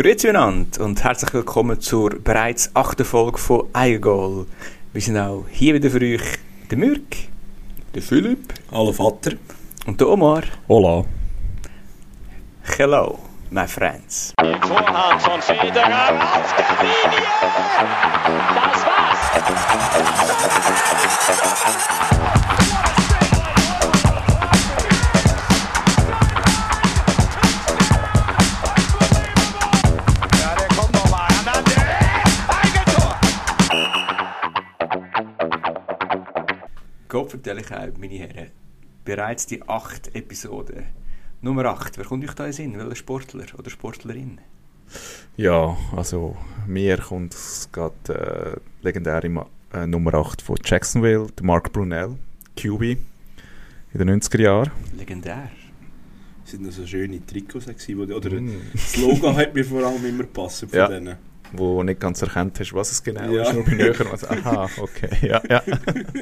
Grüezi miteinander und herzlich willkommen zur bereits achten Folge von Eigengoal. Wir sind auch hier wieder für euch der Mürk, der Philipp Hallo Vater. und der Omar. Hola. Hello, my friends. Vorhand von Federer auf der Linie. Das war's. Ich euch, meine Herren, bereits die acht Episoden. Nummer 8, wer kommt euch da in Sinn? Welcher Sportler oder Sportlerin? Ja, also mir kommt es gerade äh, legendäre äh, Nummer 8 von Jacksonville, der Mark Brunell, QB in den 90er Jahren. Legendär. Das sind noch so schöne Trikots, gewesen, oder das Logo hat mir vor allem immer passen von Ja. denen. Wo nicht ganz erkannt hast, was es genau Ja. ist, nur bei näher. Also, aha, okay, ja, ja.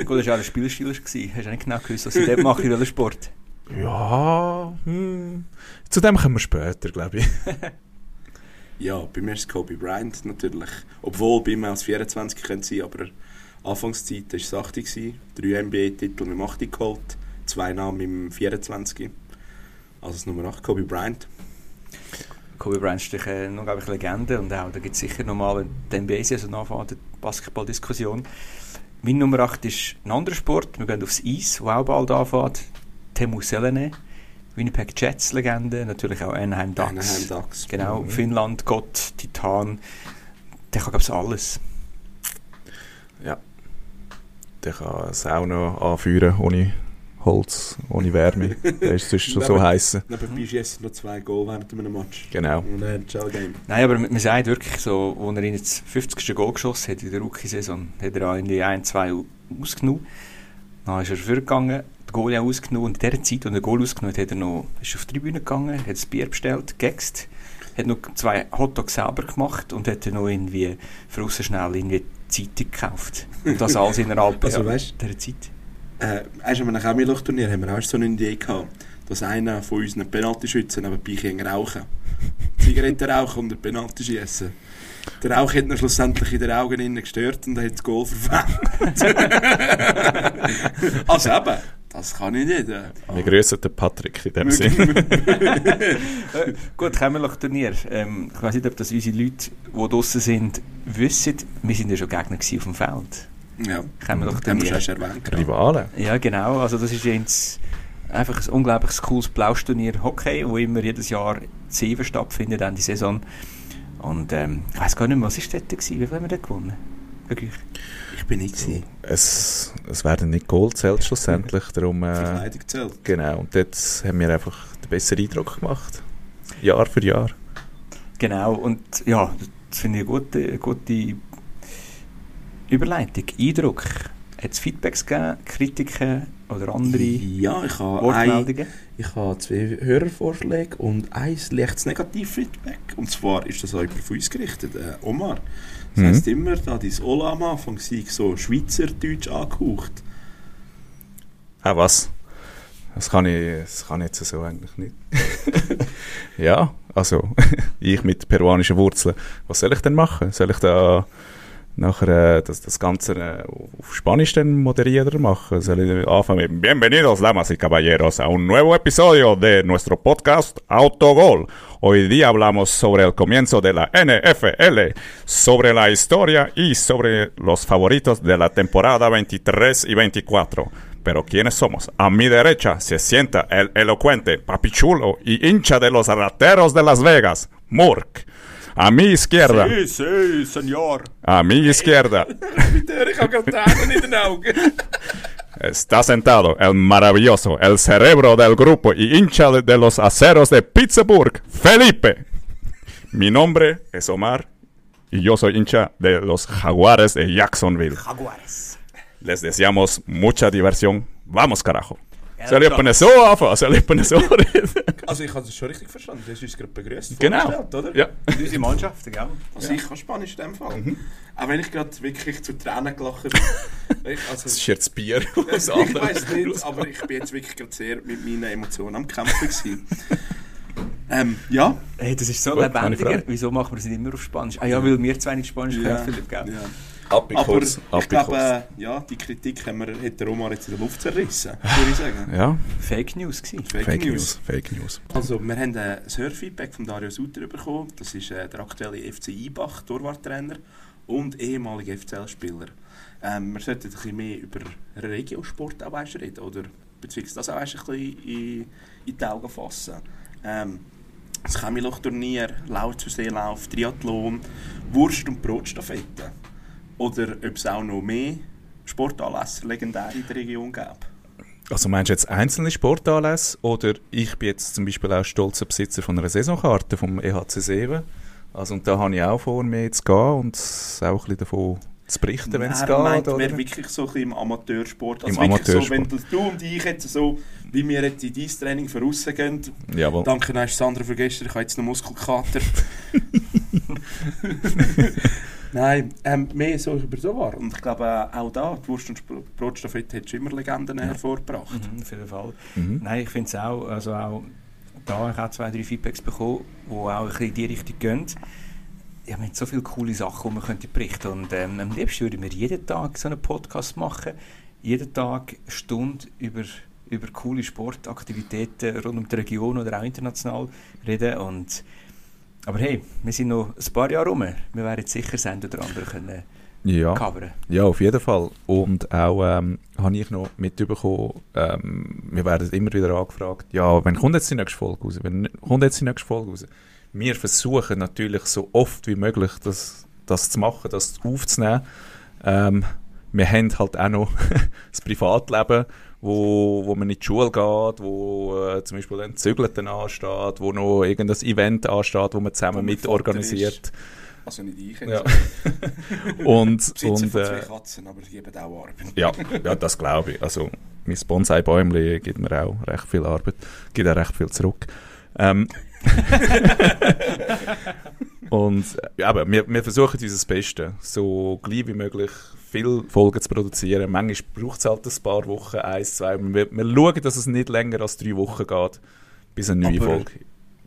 Gut, das war auch ein Spielstil. Hast du nicht genau gewusst, was ich dort mache, in welchem Sport? Ja, hm. zu dem kommen wir später, glaube ich. Ja, bei mir ist es Kobe Bryant natürlich. Obwohl bei mir als 24 könnte sein, aber Anfangszeit war es 80. gewesen. Drei NBA-Titel mit dem 80 geholt, zwei Namen im 24. Also das Nummer 8, Kobe Bryant. Kobe Bryant ist natürlich eine unglaubliche Legende und auch, da gibt es sicher nochmal, die NBA-Saison anfängt, eine Basketball-Diskussion. Mein Nummer 8 ist ein anderer Sport. Wir gehen aufs Eis, wo auch bald anfängt. Temu Selene, Winnipeg Jets-Legende, natürlich auch Anaheim Ducks. Anaheim Ducks. Genau, Finnland, Gott, Titan. Der kann, glaube ich, alles. Ja. Der kann es auch noch anführen, ohne Holz, ohne Wärme. Der ist sonst schon so heiß. Nebenbei schießt noch zwei Goal während einem Match. Genau. Und ein Shell-Game. Nein, aber man sagt wirklich so, als er in das 50. Goal geschossen hat in der Rookie-Saison, hat er auch irgendwie ein, zwei ausgenommen. Dann ist er vorgegangen, den Goal auch ausgenommen und in der Zeit, als er den Goal ausgenommen hat, hat er noch, ist auf die Tribüne gegangen, hat das Bier bestellt, gegext, hat noch zwei Hotdogs selber gemacht und hat dann noch irgendwie für schnell irgendwie die Zeitung gekauft. Und das alles innerhalb Also, ja, weißt- dieser Zeit. Äh, weißt an einem Chemie-Turnier haben wir auch so eine Idee gehabt, dass einer von unseren Penaltyschützen nebenbei ging rauchen. Zigaretten rauchen und ein Penalty schießen. Der Rauch hat ihn schlussendlich in den Augen innen gestört und er hat das Goal verfehlt. also eben, das kann ich nicht. Äh. Wir grüßen den Patrick in dem Sinn. Äh, gut, Kämmerloch-Turnier. Ähm, ich weiß nicht, ob das unsere Leute, die draußen sind, wissen. Wir sind ja schon Gegner auf dem Feld. Ja, haben wir Kämmerloch-Turnier. schon erst erwähnt. gehabt. Rivalen. Ja, genau. Also das ist jetzt einfach ein unglaublich cooles Blausturnier Hockey, wo immer jedes Jahr Zeven stattfindet, Ende Saison. Und ähm, ich weiß gar nicht mehr, was ist dort gewesen? Wie viel haben wir dort gewonnen? Wirklich? Ich bin nicht gewesen. Es, es werden nicht Gold zählt schlussendlich, darum... Äh, Verkleidung zählt. genau, und dort haben wir einfach den besseren Eindruck gemacht. Jahr für Jahr. Genau. Und ja, das finde ich eine gute, eine gute Überleitung. Eindruck. Hat es Feedbacks gegeben, Kritiken oder andere Ja, ich habe ein, Wortmeldungen? Ich habe zwei Hörervorschläge und ein leichtes Negativfeedback. Und zwar ist das auch von uns gerichtet, äh, Omar. Das Mhm. heisst immer, da dein Ola am Anfang so schweizerdeutsch angehaucht. Ah, was? Das kann ich, das kann ich jetzt so eigentlich nicht. ja, also, ich mit peruanischen Wurzeln. Was soll ich denn machen? Soll ich da Bienvenidos, damas y caballeros, a un nuevo episodio de nuestro podcast Autogol. Hoy día hablamos sobre el comienzo de la NFL, sobre la historia y sobre los favoritos de la temporada 23 y 24. Pero ¿quiénes somos? A mi derecha se sienta el elocuente, papichulo y hincha de los rateros de Las Vegas, Murk. A mi izquierda, Sí, sí, señor. a mi izquierda den Augen. está sentado el maravilloso, el cerebro del grupo y hincha de, de los aceros de Pittsburgh, Felipe. Mi nombre es Omar y yo soy hincha de los jaguares de Jacksonville. Jaguares. Les deseamos mucha diversión. Vamos, carajo. Ja, Soll ich jemanden so anfangen? Soll ich jemanden so reden? Also ich habe das schon richtig verstanden. Du hast uns gerade begrüßt. Genau. Oder? Ja. Unsere Mannschaften, gell? Also ich kann Spanisch in dem Fall. Auch wenn ich gerade wirklich zu Tränen gelacht bin. Also, Das ist jetzt Bier. ich weiß nicht, aber ich bin jetzt wirklich gerade sehr mit meinen Emotionen am Kämpfen gewesen. Ähm, ja. Hey, das ist so Gut, lebendiger. Wieso machen wir es nicht immer auf Spanisch? Ah ja, weil wir zwei nicht Spanisch ja. können, Philipp, gell? ja. Ab Aber ich glaube, äh, ja, die Kritik haben wir, hat der Omar jetzt in der Luft zerrissen, würde ich sagen. Ja, Fake News gewesen. Fake, Fake News. News. Fake News. Also, wir haben äh, ein Hörfeedback von Dario Suter bekommen. Das ist äh, der aktuelle FC Ibach, Torwarttrainer und ehemaliger FCL-Spieler. Ähm, wir sollten ein bisschen mehr über Regiosport auch weißt, reden, oder beziehungsweise das auch weißt, ein bisschen in, in die Augen fassen. Ähm, das Chemiloch-Turnier, Laut zu Seelauf, Triathlon, Wurst- und Brotstaffette. Oder ob es auch noch mehr Sportanlässe legendär in der Region gäbe. Also meinst du jetzt einzelne Sportanlässe oder ich bin jetzt zum Beispiel auch stolzer Besitzer von einer Saisonkarte vom EHC 7. Also und da habe ich auch vor, mir zu gehen und auch ein bisschen davon zu berichten, wenn es geht. meint, oder? wir wirklich so ein bisschen im Amateursport. Im wirklich So, Amateursport. wenn du, du und ich jetzt so, wie wir jetzt in dein Training vorausgehen, Jawohl. danke nein, Sandra für gestern, ich habe jetzt noch Muskelkater. Nein, ähm, mehr so über so war. Und ich glaube äh, auch da, die Wurst- und Brotstaffette hat schon immer Legenden hervorgebracht. Mhm, auf jeden Fall. Mhm. Nein, ich finde es auch, also auch da habe ich auch zwei, drei Feedbacks bekommen, die auch ein bisschen in die Richtung gehen. Ja, wir haben so viele coole Sachen, die man könnte berichten Und ähm, am liebsten würden wir jeden Tag so einen Podcast machen. Jeden Tag eine Stunde über, über coole Sportaktivitäten rund um die Region oder auch international reden. Und, aber hey, wir sind noch ein paar Jahre rum. Wir werden jetzt sicher eine oder andere können Ja. coveren. Ja, auf jeden Fall. Und auch ähm, habe ich noch mitbekommen, ähm, wir werden immer wieder angefragt, ja, wenn kommt jetzt die nächste Folge raus? Wenn kommt jetzt die nächste Folge raus? Wir versuchen natürlich so oft wie möglich das, das zu machen, das aufzunehmen. Ähm, wir haben halt auch noch das Privatleben, wo, wo man in die Schule geht, wo äh, zum Beispiel ein Zügelten ansteht, wo noch irgendein Event ansteht, wo man zusammen man mitorganisiert. Also nicht ich, Ja. und und von zwei äh, Katzen, aber die geben auch Arbeit. ja, ja, das glaube ich. Also, mein Bonsai-Bäumchen gibt mir auch recht viel Arbeit, gibt auch recht viel zurück. Ähm, und ja, aber wir, wir versuchen unser Bestes, so gleich wie möglich viele Folgen zu produzieren. Manchmal braucht es halt ein paar Wochen, eins, zwei. Wir, wir schauen, dass es nicht länger als drei Wochen geht, bis eine neue Aber- Folge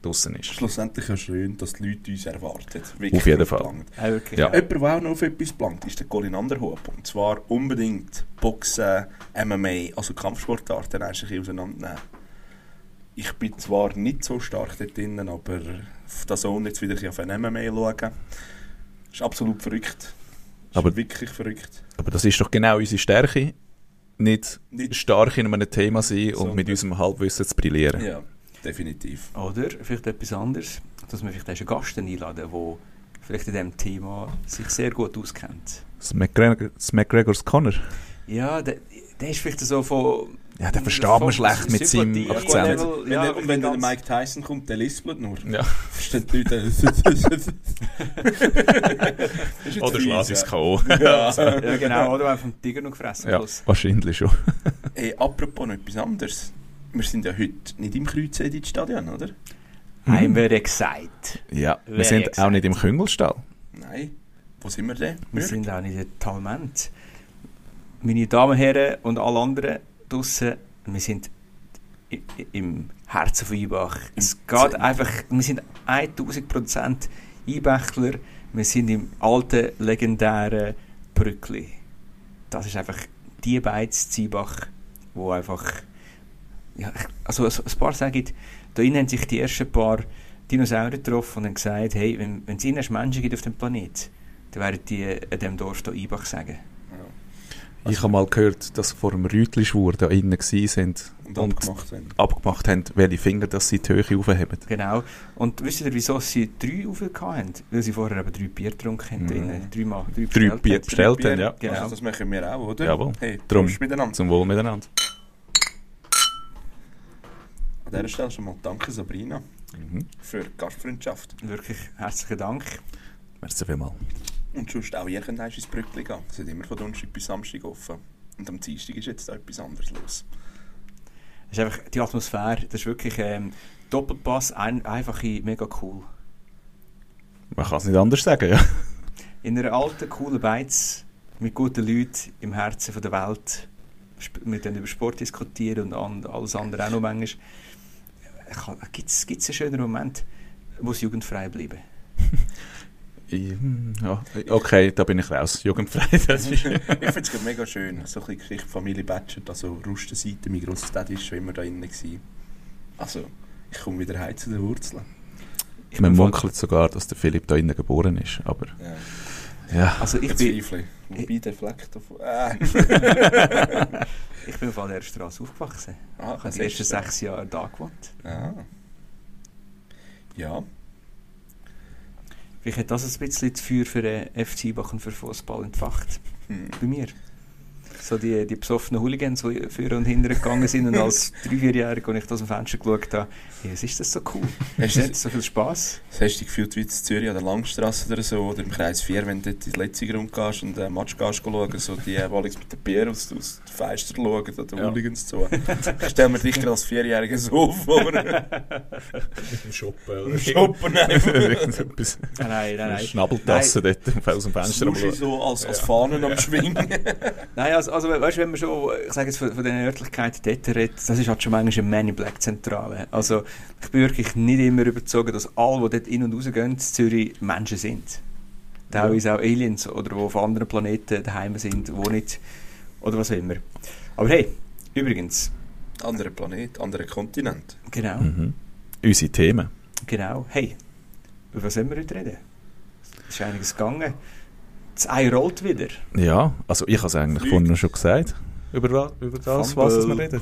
draussen ist. Schlussendlich ist schön, dass die Leute uns erwarten. Wirklich Auf jeden Fall. gelangt. Wirklich, Ja. Jemand, der auch noch auf etwas plant, ist der Colin Anderhoop. Und zwar unbedingt Boxen, MMA, also Kampfsportarten ein bisschen auseinandernehmen. Ich bin zwar nicht so stark dort drin, aber das Zone jetzt wieder auf ein MMA schauen. Das ist absolut verrückt. Das Aber- ist wirklich verrückt. Aber das ist doch genau unsere Stärke, nicht Nicht- stark in einem Thema sein und mit unserem Halbwissen zu brillieren. Ja, definitiv. Oder vielleicht etwas anderes, dass wir vielleicht auch einen Gast einladen, der vielleicht in diesem Thema sich sehr gut auskennt. Das, McGregor, das McGregors Connor. Ja, der, der ist vielleicht so von... Ja, den versteht man schlecht mit seinem Akzent. Wenn, ja, der, und wenn der Mike Tyson kommt, der lispelt nur. Ja. Verstehen die Leute. Das ist jetzt Oder schlägt es ja. K.O. Ja. Ja, genau, oder einfach vom Tiger noch gefressen. ja, Schluss. wahrscheinlich schon. Hey, apropos noch etwas anderes. Wir sind ja heute nicht im Kreuzedit-Stadion, oder? I'm very excited. Ja, wir Very sind auch excited. nicht im Küngelstall. Nein. Wo sind wir denn? Wir Jörg? sind auch nicht in Talment. Meine Damen und Herren und alle anderen draussen, wir sind im Herzen von Eibach. Es geht einfach, wir sind 1000% Eibächler. Wir sind im alten, legendären Brückli. Das ist einfach die beiden Ziebach, wo einfach, ja, also ein paar sagen, da innen haben sich die ersten paar Dinosaurier getroffen und haben gesagt, hey, wenn wenn es ihnen Menschen gibt auf dem Planet, dann werden die an diesem Dorf hier Eibach sagen. Ich habe mal gehört, dass vor dem Rütli-Schwur da innen sind Und und, abgemacht haben. abgemacht haben, welche Finger dass sie die Höhe aufheben. Genau. Und wisst ihr, wieso sie drei aufgehört haben? Weil sie vorher eben drei Bier getrunken haben. Mhm. drinnen. Dreimal, drei Drei bestellt Bier haben. bestellt Bier, haben, ja. Genau. Also das machen wir auch, oder? Jawohl. Hey, Drum. Miteinander. Zum Wohl miteinander. An dieser Stelle schon mal danke Sabrina Mhm. für die Gastfreundschaft. Wirklich herzlichen Dank. Merci vielmals. Und sonst auch ihr könnt ins Brückli gehen. Es ist immer von Donnerstag bis Samstag offen. Und am Dienstag ist jetzt da etwas anderes los. Es ist einfach die Atmosphäre, das ist wirklich ähm, Doppelpass, ein, einfach mega cool. Man kann es nicht anders sagen, ja. In einer alten, coolen Beiz mit guten Leuten im Herzen von der Welt. Wir dann über Sport diskutieren und an, alles andere auch noch manchmal. Gibt es einen schönen Moment, wo es jugendfrei bleiben? Ich- Ja, okay, da bin ich raus. Jugendfrei, das ist... ich finde es mega schön. So ein bisschen Geschichte Familie Batschert, also Rustenseite, mein Grossdad ist schon immer da drin. Also, ich komme wieder heim zu den Wurzeln. Ich Man bin munkelt sogar, dass der Philipp da innen geboren ist, aber Ja, ja. Also ich ich bin, bezweifle. Wobei der Fleck davon... Äh. ich bin auf der Straße aufgewachsen. Ah, Ich habe die ersten sechs Jahre da gewohnt. Ah. Ja. Vielleicht hat das ein bisschen das Feuer für den FC Bach und für Fußball entfacht. Hm. Bei mir. So die, die besoffenen Hooligans, die vorne und hinten gegangen sind und als drei, vierjähriger, als ich aus dem Fenster geschaut habe, hey, was ist das so cool? Hast Es du hat so viel Spass. Das hast du dich gefühlt wie in Zürich an der Langstrasse oder so, oder im Kreis 4, wenn du dort ins letzte Grund gehst und einen Match gehst schauen, so die, die Alex mit den Bier aus, aus den Fenstern schauen, oder den Ja. Hooligans zu. Ich stelle mir dich gerade als Vierjähriger so vor. Im Shoppen Shoppen einfach. Etwas Nein, nein, nein. nein. Schnabeltasse dort aus dem Fenster Schauen. so als, als Fahnen am Schwingen. Nein, also, also weißt du, wenn man schon, ich sage jetzt von, von den Örtlichkeiten dort redet, das ist halt schon manchmal eine Man in Black Zentrale. Also ich bin wirklich nicht immer überzeugt, dass alle, die dort in- und rausgehen, in Zürich Menschen sind. Teilweise auch Aliens oder die auf anderen Planeten daheim sind, wo nicht, oder was auch immer. Aber hey, übrigens, Anderer Planet, anderer Kontinent. genau, Mhm. Unsere Themen. genau, hey, über was sollen wir heute reden? Es ist einiges gegangen. Das Ei rollt wieder. Ja, also ich habe es eigentlich vorhin schon gesagt. Über, über das, was es wir Fumble. reden.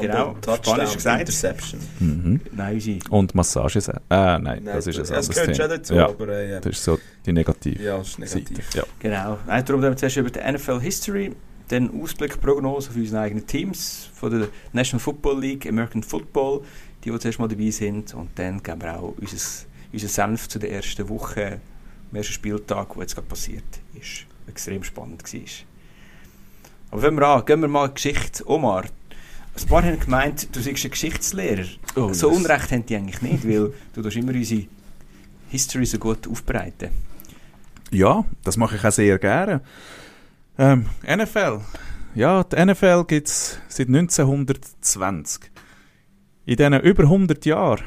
Genau, Touchdown, gesagt. Interception. Mhm. Nein, unsere Und Massages. Ah, nein, das ist ein das anderes gehört schon Thema. dazu, Ja, aber äh, ja. das ist so die negative ja, das ist negativ. Seite. Ja. Genau. Nein, darum reden wir zuerst über die NFL History, dann Ausblick, Prognose für unsere eigenen Teams, von der National Football League, American Football, die, die zuerst mal dabei sind. Und dann geben wir auch unser, unser Senf zu der ersten Woche, dem ersten Spieltag, der jetzt gerade passiert ist. Extrem spannend war. Aber fangen wir an, gehen wir mal in die Geschichte. Omar, ein paar haben gemeint, du seist ein Geschichtslehrer. Oh, so. Unrecht haben die eigentlich nicht, weil du tust immer unsere History so gut aufbereiten. Ja, das mache ich auch sehr gerne. Ähm, NFL. Ja, die NFL gibt es seit 1920. In diesen über 100 Jahren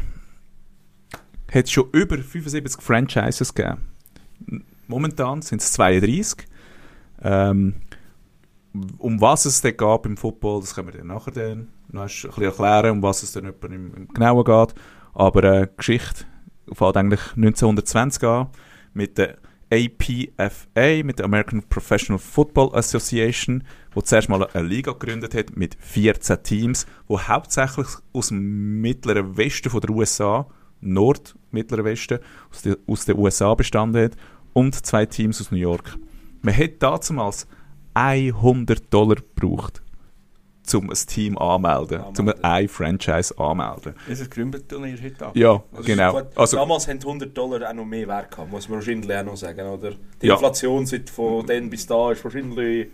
hat es schon über 75 Franchises gegeben. Momentan sind es 32. Ähm, um was es dann geht im Football, das können wir dann nachher dann noch ein bisschen erklären, um was es dann im, im Genauen geht. Aber äh, Geschichte fängt eigentlich 1920 an mit der APFA, mit der American Professional Football Association, wo zuerst mal eine Liga gegründet hat mit 14 Teams, wo hauptsächlich aus dem mittleren Westen von der USA, Nord mittleren Westen, aus, der, aus den USA bestanden hat und zwei Teams aus New York. Man hat damals 100 Dollar gebraucht, um ein Team anmelden, um ein Franchise anmelden. Das ist ein Gründerturnier heute. Ja, Also genau. gut. Also, Damals haben 100 Dollar auch noch mehr Wert gehabt, muss man wahrscheinlich auch noch sagen, oder? Die Ja. Inflation seit von dann bis da ist wahrscheinlich...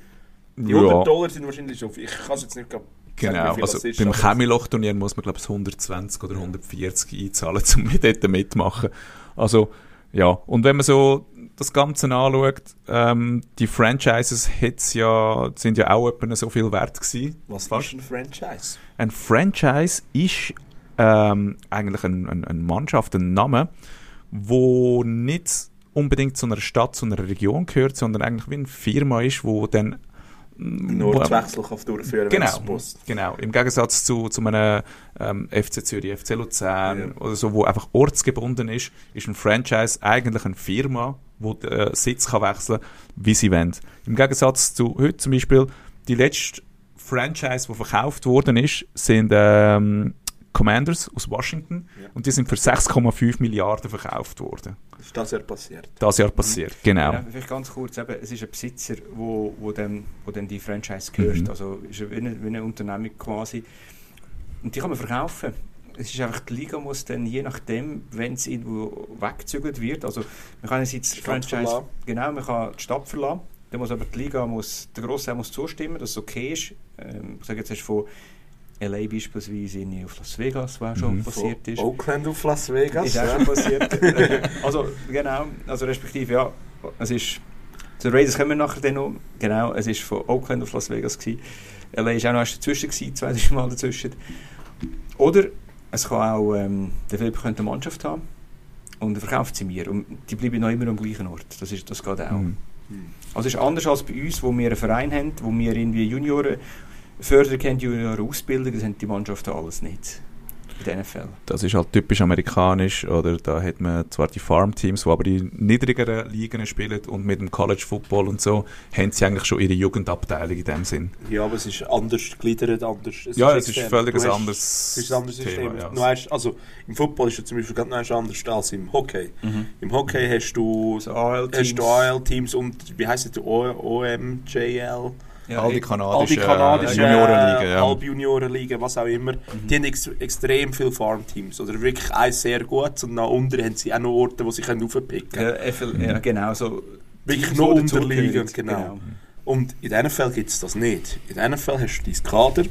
Die ja. 100 Dollar sind wahrscheinlich schon... Ich kann es jetzt nicht Genau, also ist, beim Chemiloch-Turnier muss man glaube ich 120 oder 140 einzahlen, um dort mitmachen. Also ja, und wenn man so das Ganze anschaut, ähm, die Franchises hat's ja, sind ja auch etwa so viel wert gewesen. Was Fast. ist ein Franchise? Ein Franchise ist ähm, eigentlich ein, ein, eine Mannschaft, ein Name, wo nicht unbedingt zu einer Stadt, zu einer Region gehört, sondern eigentlich wie eine Firma ist, wo dann Nur wo- das Wechsel kann durchführen, wenn es Genau, genau. Im Gegensatz zu, zu einem ähm, FC Zürich, FC Luzern Ja. oder so, wo einfach ortsgebunden ist, ist ein Franchise eigentlich eine Firma, wo der äh, Sitz kann wechseln wie sie wollen. Im Gegensatz zu heute zum Beispiel, die letzte Franchise, die verkauft worden ist, sind ähm, Commanders aus Washington Ja. und die sind für 6,5 Milliarden verkauft worden. Ist das ja passiert? Das Jahr passiert, genau. Ja, vielleicht ganz kurz, eben, es ist ein Besitzer, wo, wo, dem, wo dem die Franchise gehört. Mhm. Also ist wie eine, wie eine Unternehmung quasi. Und die kann man verkaufen. Es ist einfach, die Liga muss dann je nachdem, wenn es irgendwo weggezügelt wird, also man kann einerseits die Franchise, verlassen. genau, man kann die Stadt verlassen, dann muss aber die Liga, muss, der Grosse muss zustimmen, dass es okay ist. Ähm, ich sage jetzt erst von LA beispielsweise in auf Las Vegas, was schon Mhm. passiert ist. Oakland auf Las Vegas. Ist auch schon passiert. also, genau, also respektive, ja, es ist, zu den Raiders kommen wir nachher dann noch, genau, es ist von Oakland auf Las Vegas gewesen. LA war auch noch erst dazwischen gewesen, zwei, drei Mal dazwischen. Oder, es kann auch, ähm, der Philipp könnte eine Mannschaft haben und er verkauft sie mir und die bleiben noch immer am gleichen Ort. Das, ist, das geht auch. Mhm. Also es ist anders als bei uns, wo wir einen Verein haben, wo wir irgendwie Junioren fördern können, Junioren ausbilden, das haben die Mannschaften alles nicht. In. Das ist halt typisch amerikanisch, oder? Da hat man zwar die Farmteams, die aber die niedrigeren Ligen spielen und mit dem College Football und so, haben sie eigentlich schon ihre Jugendabteilung in dem Sinn. Ja, aber es ist anders gegliedert, anders. ja, es ist völlig Du ein anderes Es ist ein anderes System. Thema, ja. Du hast, also, Im Football ist es zum Beispiel ganz anders als im Hockey. Im Hockey hast du, AL-Teams. du AL-Teams und wie heisst es, O- OMJL? Ja, All die kanadischen, die kanadischen Juniorenligen, ja. Halbjuniorenligen, was auch immer, die haben ex extrem viele Farmteams. Oder wirklich eins sehr gut und nach unten haben sie auch noch Orte, wo sie können raufpicken können. Ja, FL, ja, genau. So Wirklich noch unterliegen, dazugehören, genau. Und in diesen Fällen gibt es das nicht. In diesen Fällen hast du dein Kader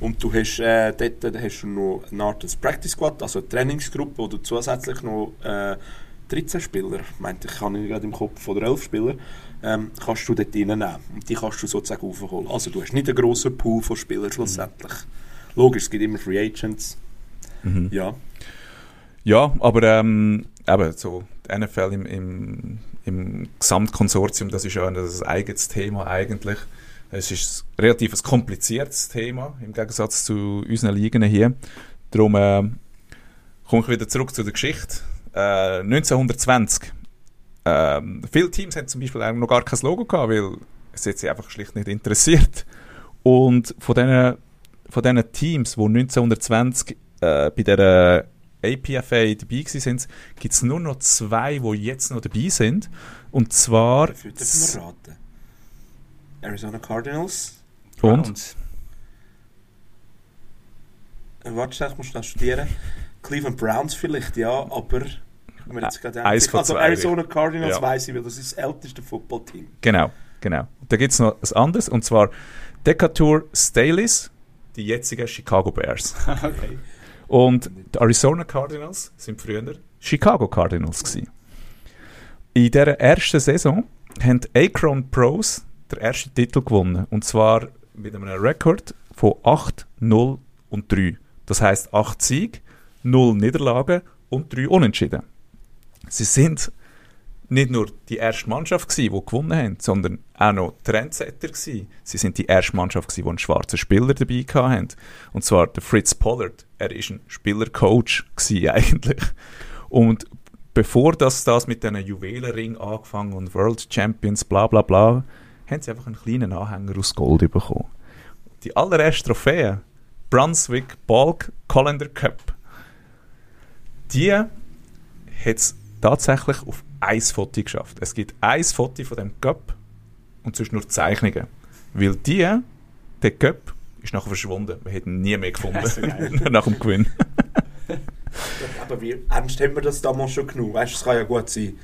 und du hast, äh, dort hast du noch eine Art des Practice Squad, also eine Trainingsgruppe, wo du zusätzlich noch äh, 13 Spieler, meinte ich, habe ich gerade im Kopf, oder 11 Spieler, ähm, kannst du dort reinnehmen. Und die kannst du sozusagen aufholen. Also du hast nicht einen grossen Pool von Spielern schlussendlich. Logisch, es gibt immer Free Agents. Mhm. Ja. Ja, aber ähm, eben so, die NFL im, im, im Gesamtkonsortium, das ist ja ein, ein eigenes Thema eigentlich. Es ist ein relativ ein kompliziertes Thema im Gegensatz zu unseren Ligen hier. Darum äh, komme ich wieder zurück zu der Geschichte. Äh, 1920. Ähm, viele Teams haben zum Beispiel noch gar kein Logo gehabt, weil es hat sie einfach schlicht nicht interessiert. Und von diesen von diesen Teams, die 1920 äh, bei der APFA dabei sind, gibt es nur noch zwei, die jetzt noch dabei sind. Und zwar. Dafür dürfen wir raten. Arizona Cardinals. Und? Und Äh, Warte, ich muss schnell studieren. Cleveland Browns vielleicht, ja, aber... wenn wir jetzt gerade Eins denken- von also. Arizona Cardinals Ja. weiss ich, weil das ist das älteste Footballteam. Genau, genau. Da gibt es noch was anderes, und zwar Decatur Staleys, die jetzigen Chicago Bears. okay. Und die Arizona Cardinals sind früher Chicago Cardinals gewesen. In dieser ersten Saison haben die Akron Pros den ersten Titel gewonnen. Und zwar mit einem Rekord von 8, 0 und 3. Das heißt 8 Siege, 0 Niederlagen und 3 Unentschieden. Sie sind nicht nur die erste Mannschaft gewesen, die gewonnen haben, sondern auch noch Trendsetter gewesen. Sie sind die erste Mannschaft gewesen, die einen schwarzen Spieler dabei hatten. Und zwar der Fritz Pollard. Er ist ein Spielercoach gewesen eigentlich. Und bevor das, das mit diesen Juwelenring angefangen und World Champions, bla bla bla, haben sie einfach einen kleinen Anhänger aus Gold bekommen. Die allererste Trophäe, Brunswick Balk Colander Cup, die hat es tatsächlich auf ein Foto geschafft. Es gibt ein Foto von dem Cup und sonst nur Zeichnungen. Weil die, der Cup, ist nachher verschwunden. Wir hätten ihn nie mehr gefunden nach dem Gewinn. Aber wie ernst haben wir das damals schon genug? Weißt du, es kann ja gut sein,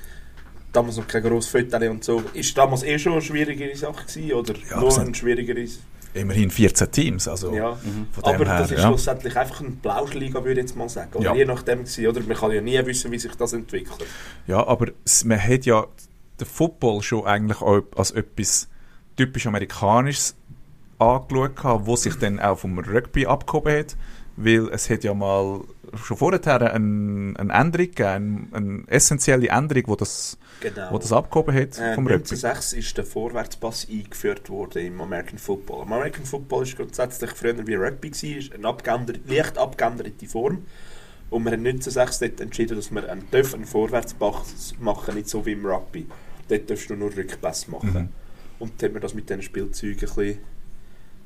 damals noch kein grosses Foto und so. Ist damals eh schon eine schwierigere Sache gewesen, oder Ja, noch es ein sind- schwierigeres? Immerhin 14 Teams. Also Ja. von dem Aber her, das ist ja. schlussendlich einfach eine Blauschliga, würde ich jetzt mal sagen. Oder Ja. je nachdem gewesen, oder? Man kann ja nie wissen, wie sich das entwickelt. Ja, aber man hat ja den Football schon eigentlich auch als etwas typisch Amerikanisches angeschaut, wo sich dann auch vom Rugby abgehoben hat. Weil es hat ja mal schon vorher eine, eine Änderung gegeben, eine, eine essentielle Änderung, wo das, Genau. wo das abgehoben hat Äh, vom Rugby. 1906 ist der Vorwärtspass eingeführt worden im American Football. Im American Football ist grundsätzlich früher wie Rugby gewesen, ist eine abgeänderte, leicht abgeänderte Form. Und wir haben 1906 dort entschieden, dass wir einen, dürfen einen Vorwärtspass machen, nicht so wie im Rugby. Dort darfst du nur Rückpass machen. Mhm. Und dann haben wir das mit diesen Spielzeugen ein bisschen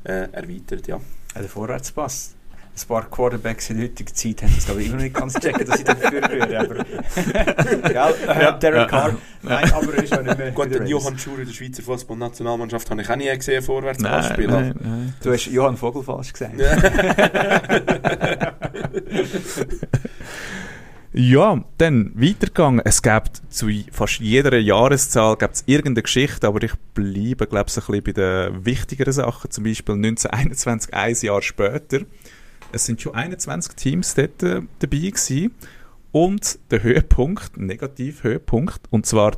äh, erweitert, ja. Ja, der Vorwärtspass. Ein paar Quarterbacks in der heutigen Zeit haben das glaube ich immer noch nicht ganz checken, dass das führen würden. Aber ja, äh, Derek Carr, nein, aber er ist auch nicht mehr. Gut, den. Johann Schuri der Schweizer Fußballnationalmannschaft habe ich auch nie gesehen, Vorwärtspass Nein, spielen. nein, nein. Du hast Johann Vogel falsch gesagt. Ja, dann weitergegangen. Es gibt zu fast jeder Jahreszahl gibt's irgendeine Geschichte, aber ich bleibe, glaube ich, ein bisschen bei den wichtigeren Sachen. Zum Beispiel 1921, ein Jahr später. Es sind schon 21 Teams dort äh, dabei gewesen. Und der Höhepunkt, negativ Höhepunkt, und zwar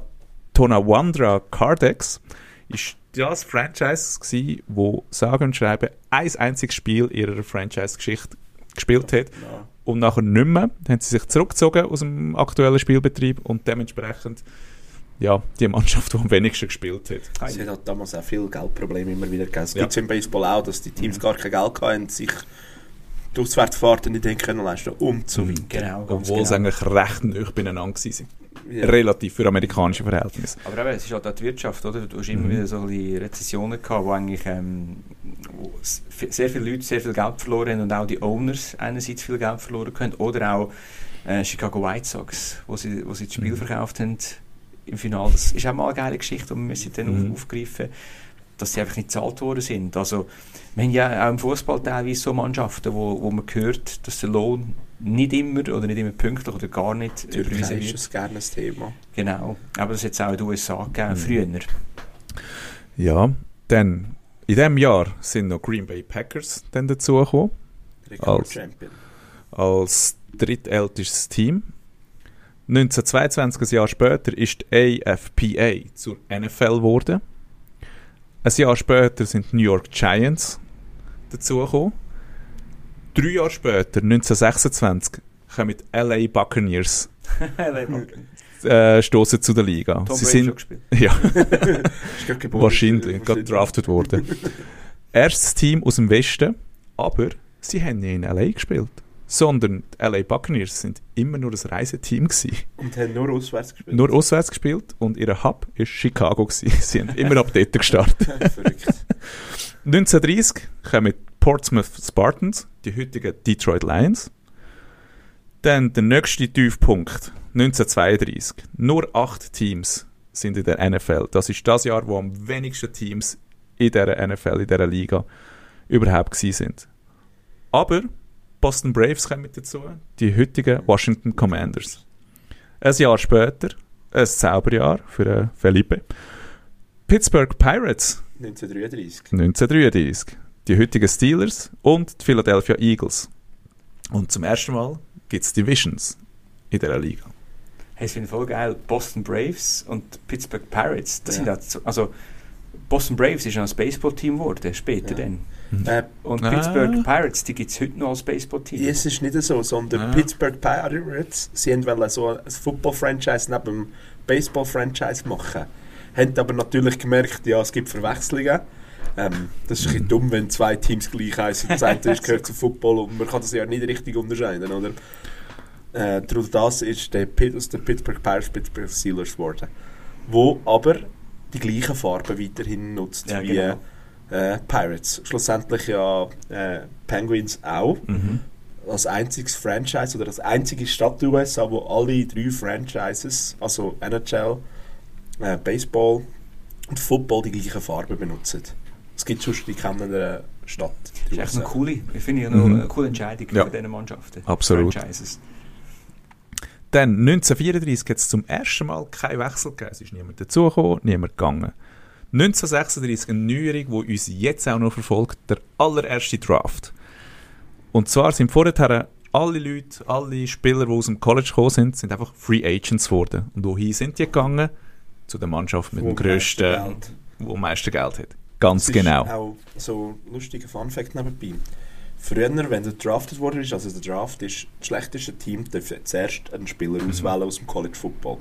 Tonawandra Cardex, ist das Franchise gewesen, wo sage und schreibe ein einziges Spiel ihrer Franchise-Geschichte gespielt hat. Ja. und nachher nicht mehr. Dann haben sie sich zurückgezogen aus dem aktuellen Spielbetrieb und dementsprechend ja, die Mannschaft, die am wenigsten gespielt hat. Es hat halt damals auch viele Geldprobleme immer wieder gegeben. Es Ja. gibt im Baseball auch, dass die Teams gar kein Geld hatten, sich die Auswärtsfahrten nicht haben können leisten und so weiter. Genau, Obwohl sie genau. eigentlich recht nah beieinander waren. Ja. Relativ für amerikanische Verhältnisse. Aber eben, es ist halt auch die Wirtschaft, oder? Du hast immer Mhm. wieder so Rezessionen gehabt, wo eigentlich ähm, wo sehr viele Leute sehr viel Geld verloren haben und auch die Owners einerseits viel Geld verloren können oder auch äh, Chicago White Sox, wo sie, wo sie das Spiel Mhm. verkauft haben im Finale. Das ist auch mal eine geile Geschichte, und wir müssen dann Mhm. auf, aufgreifen, dass sie einfach nicht gezahlt worden sind. Also, wir haben ja auch im Fußball teilweise so Mannschaften, wo, wo man hört, dass der Lohn nicht immer oder nicht immer pünktlich oder gar nicht Türkei überwiesen ist wird. das gerne ein Thema. Genau, aber das hat es auch in den USA gegeben, Mhm. früher. Ja, dann in diesem Jahr sind noch Green Bay Packers dann dazugekommen, Rekord-Champion. als drittältestes Team. 1922, ein Jahr später, ist die AFPA zur NFL geworden. Ein Jahr später sind die New York Giants dazugekommen. Drei Jahre später, 1926, kommen die LA Buccaneers äh, stoßen zu der Liga. Tom Sie Brady schon sind gespielt. ja, geboren. wahrscheinlich gerade drafted worden. Erstes Team aus dem Westen, aber sie haben nie in LA gespielt. Sondern die LA Buccaneers sind immer nur ein Reiseteam gewesen. Und haben nur auswärts gespielt. Nur auswärts gespielt und ihr Hub war Chicago. Gewesen. Sie haben immer ab dort gestartet. Verrückt. 1930 kommen Portsmouth Spartans, die heutigen Detroit Lions. Dann der nächste Tiefpunkt, 1932. Nur acht Teams sind in der NFL. Das ist das Jahr, wo am wenigsten Teams in der NFL, in dieser Liga, überhaupt sind. Aber Boston Braves kommen mit dazu, die heutigen Washington Commanders. Ein Jahr später, ein Zauberjahr für äh, Felipe. Pittsburgh Pirates 1933. 1933. Die heutigen Steelers und die Philadelphia Eagles. Und zum ersten Mal gibt es Divisions in dieser Liga. Hey, das finde ich voll geil. Boston Braves und Pittsburgh Pirates. Das Ja. sind auch so, also Boston Braves ist ja ein Baseballteam geworden, später Ja. dann. Äh, Und Ah. Pittsburgh Pirates, die gibt es heute noch als Baseballteam. es ist nicht so, sondern Ah. Pittsburgh Pirates, sie wollten so ein Football-Franchise neben dem Baseball-Franchise machen. Haben aber natürlich gemerkt, ja, es gibt Verwechslungen. Ähm, das ist ein bisschen dumm, wenn zwei Teams gleich heißen. Das eine ist gehört zu Football und man kann das ja nicht richtig unterscheiden, oder? Äh, durch das ist der, Pit, aus der Pittsburgh Pirates Pittsburgh Steelers geworden. Wo aber die gleichen Farben weiterhin nutzt Ja, wie genau. äh, Pirates. Schlussendlich ja äh, Penguins auch Mhm. als einziges Franchise oder als einzige Stadt der USA, wo alle drei Franchises, also NHL, äh, Baseball und Football, die gleichen Farben benutzen. Es gibt sonst die kennen der Stadt. Das ist echt eine coole, ich finde Mhm. eine coole Entscheidung Ja. für diese Mannschaften. Absolut. Franchises. Dann 1934 hat es zum ersten Mal keinen Wechsel gegeben. Es ist niemand dazugekommen, niemand gegangen. 1936 eine Neuerung, die uns jetzt auch noch verfolgt, der allererste Draft. Und zwar sind vorher alle Leute, alle Spieler, die aus dem College gekommen sind, sind einfach Free Agents geworden. Und wohin sind die gegangen? Zu der Mannschaft mit Wo dem grössten, Geld. wo am meisten Geld hat. Ganz Das ist genau. auch so ein lustiger Fun-Fact nebenbei. Früher, wenn der drafted wurde, ist, also der Draft ist, das schlechteste Team darf zuerst einen Spieler auswählen aus dem College Football.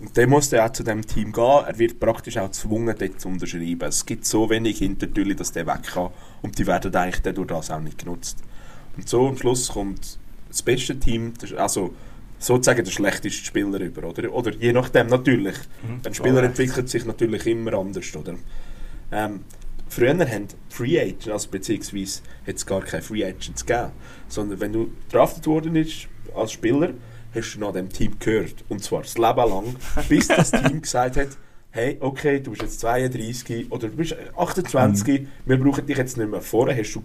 Und der muss dann auch zu dem Team gehen. Er wird praktisch auch gezwungen, dort zu unterschreiben. Es gibt so wenig Hintertülle, dass der weg kann. Und die werden eigentlich dann durch das auch nicht genutzt. Und so am Schluss kommt das beste Team, also sozusagen der schlechteste Spieler über, oder? Oder je nachdem natürlich. Mhm. Ein Spieler entwickelt sich natürlich immer anders, oder? Ähm, früher haben Free Agents, also beziehungsweise hat es gar keine Free Agents gegeben, sondern wenn du drafted worden bist als Spieler, hast du nach dem Team gehört. Und zwar das Leben lang, bis das Team gesagt hat, hey, okay, du bist jetzt 32 oder du bist 28, wir brauchen dich jetzt nicht mehr. Vorher hast du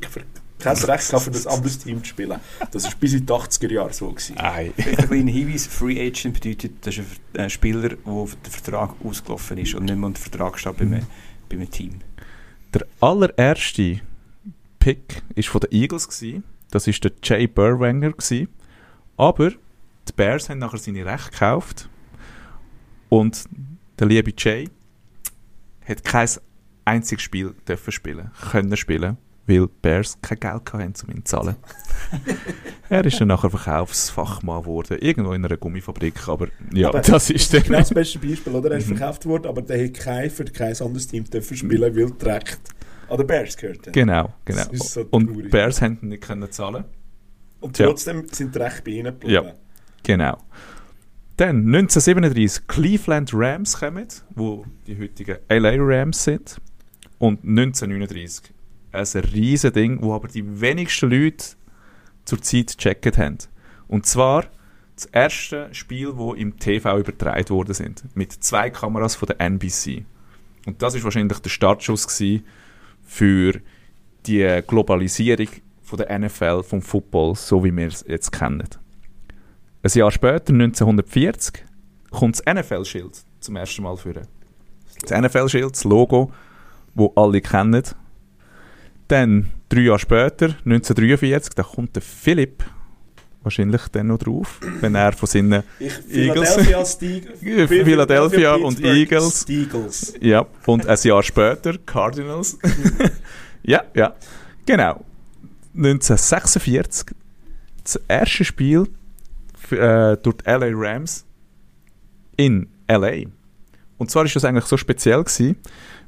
kein Recht gehabt, für das anderes Team zu spielen. Das war bis in die 80er Jahre so. Gewesen. Ein kleiner Hinweis, Free Agent bedeutet, das ist ein ein Spieler, wo der Vertrag ausgelaufen ist und nicht mehr unter Vertrag steht bei einem, bei einem Team. Der allererste Pick war von den Eagles. Gewesen. Das war der Jay Burwanger. Gewesen. Aber die Bears haben nachher seine Rechte gekauft. Und der liebe Jay hat kein einziges Spiel dürfen spielen, können spielen. Weil Bears kein Geld hatten, um ihn zu zahlen. er ist dann nachher Verkaufsfachmann geworden, irgendwo in einer Gummifabrik, aber ja, Aber das ist Genau dann... das beste Beispiel, oder? Er ist Mhm. verkauft worden, aber der hat kein, für kein anderes Team dürfen spielen, weil das Recht an den Bears gehört. hat. Genau, genau. So Und Bears haben ihn nicht können zahlen Und trotzdem sind die Rechte bei ihnen Ja. geblieben. Genau. Dann 1937 Cleveland Rams kommen, wo die heutigen LA Rams sind. Und 1939 ein riesen Ding, wo aber die wenigsten Leute zur Zeit gecheckt haben. Und zwar das erste Spiel, wo im TV übertragen worden sind, mit zwei Kameras von der NBC. Und das ist wahrscheinlich der Startschuss für die Globalisierung von der NFL, vom Football, so wie wir es jetzt kennen. Ein Jahr später, 1940, kommt das NFL-Schild zum ersten Mal vor. Das NFL-Schild, das Logo, wo alle kennen. Dann, drei Jahre später, 1943, da kommt der Philipp wahrscheinlich dann noch drauf, wenn er von seinen Ich, Eagles. Philadelphia, Philadelphia und Eagles. Eagles. Ja, und ein Jahr später Cardinals. ja, ja, genau. 1946 das erste Spiel äh, durch die LA Rams in LA. Und zwar ist das eigentlich so speziell gewesen,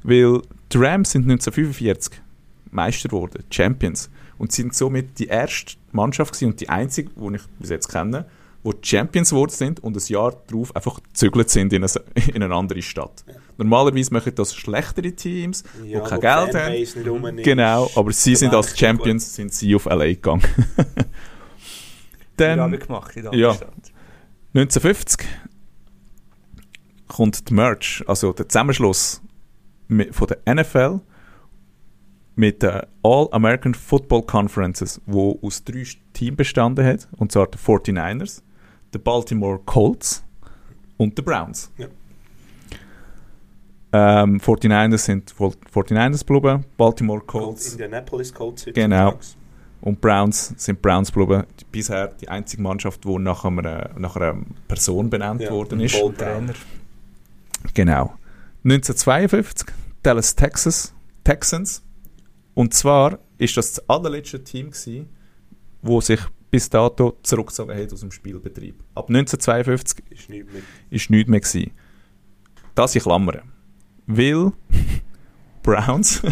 weil die Rams sind 1945 Meister geworden, Champions. Und sind somit die erste Mannschaft gewesen und die einzige, die ich bis jetzt kenne, wo die Champions geworden sind und ein Jahr darauf einfach gezügelt sind in eine, in eine andere Stadt. Normalerweise machen das schlechtere Teams, Ja, die kein wo Geld haben. Fanbase nicht rum ist. Genau, aber sie Der sind als Champions sind sie auf LA gegangen. Dann, Dann wir gemacht in der ja. Stadt. 1950 kommt die Merge, also der Zusammenschluss von der NFL mit den All-American Football Conferences, wo aus drei Teams bestanden hat, und zwar die 49ers, die Baltimore Colts und die Browns. Ja. Ähm, 49ers sind voll- 49ers geblieben, Baltimore Colts. Colts Indianapolis Colts. Genau. und Browns sind Browns geblieben. Bisher die einzige Mannschaft, die nach einer, nach einer Person benannt Ja, worden ist. Trainer. Genau. 1952 Dallas Texas Texans. Und zwar ist das das allerletzte Team gewesen, wo sich bis dato zurückgezogen hat aus dem Spielbetrieb. Ab 1952 Ist nicht mehr. ist nichts mehr gewesen. Das in Klammern. Weil Browns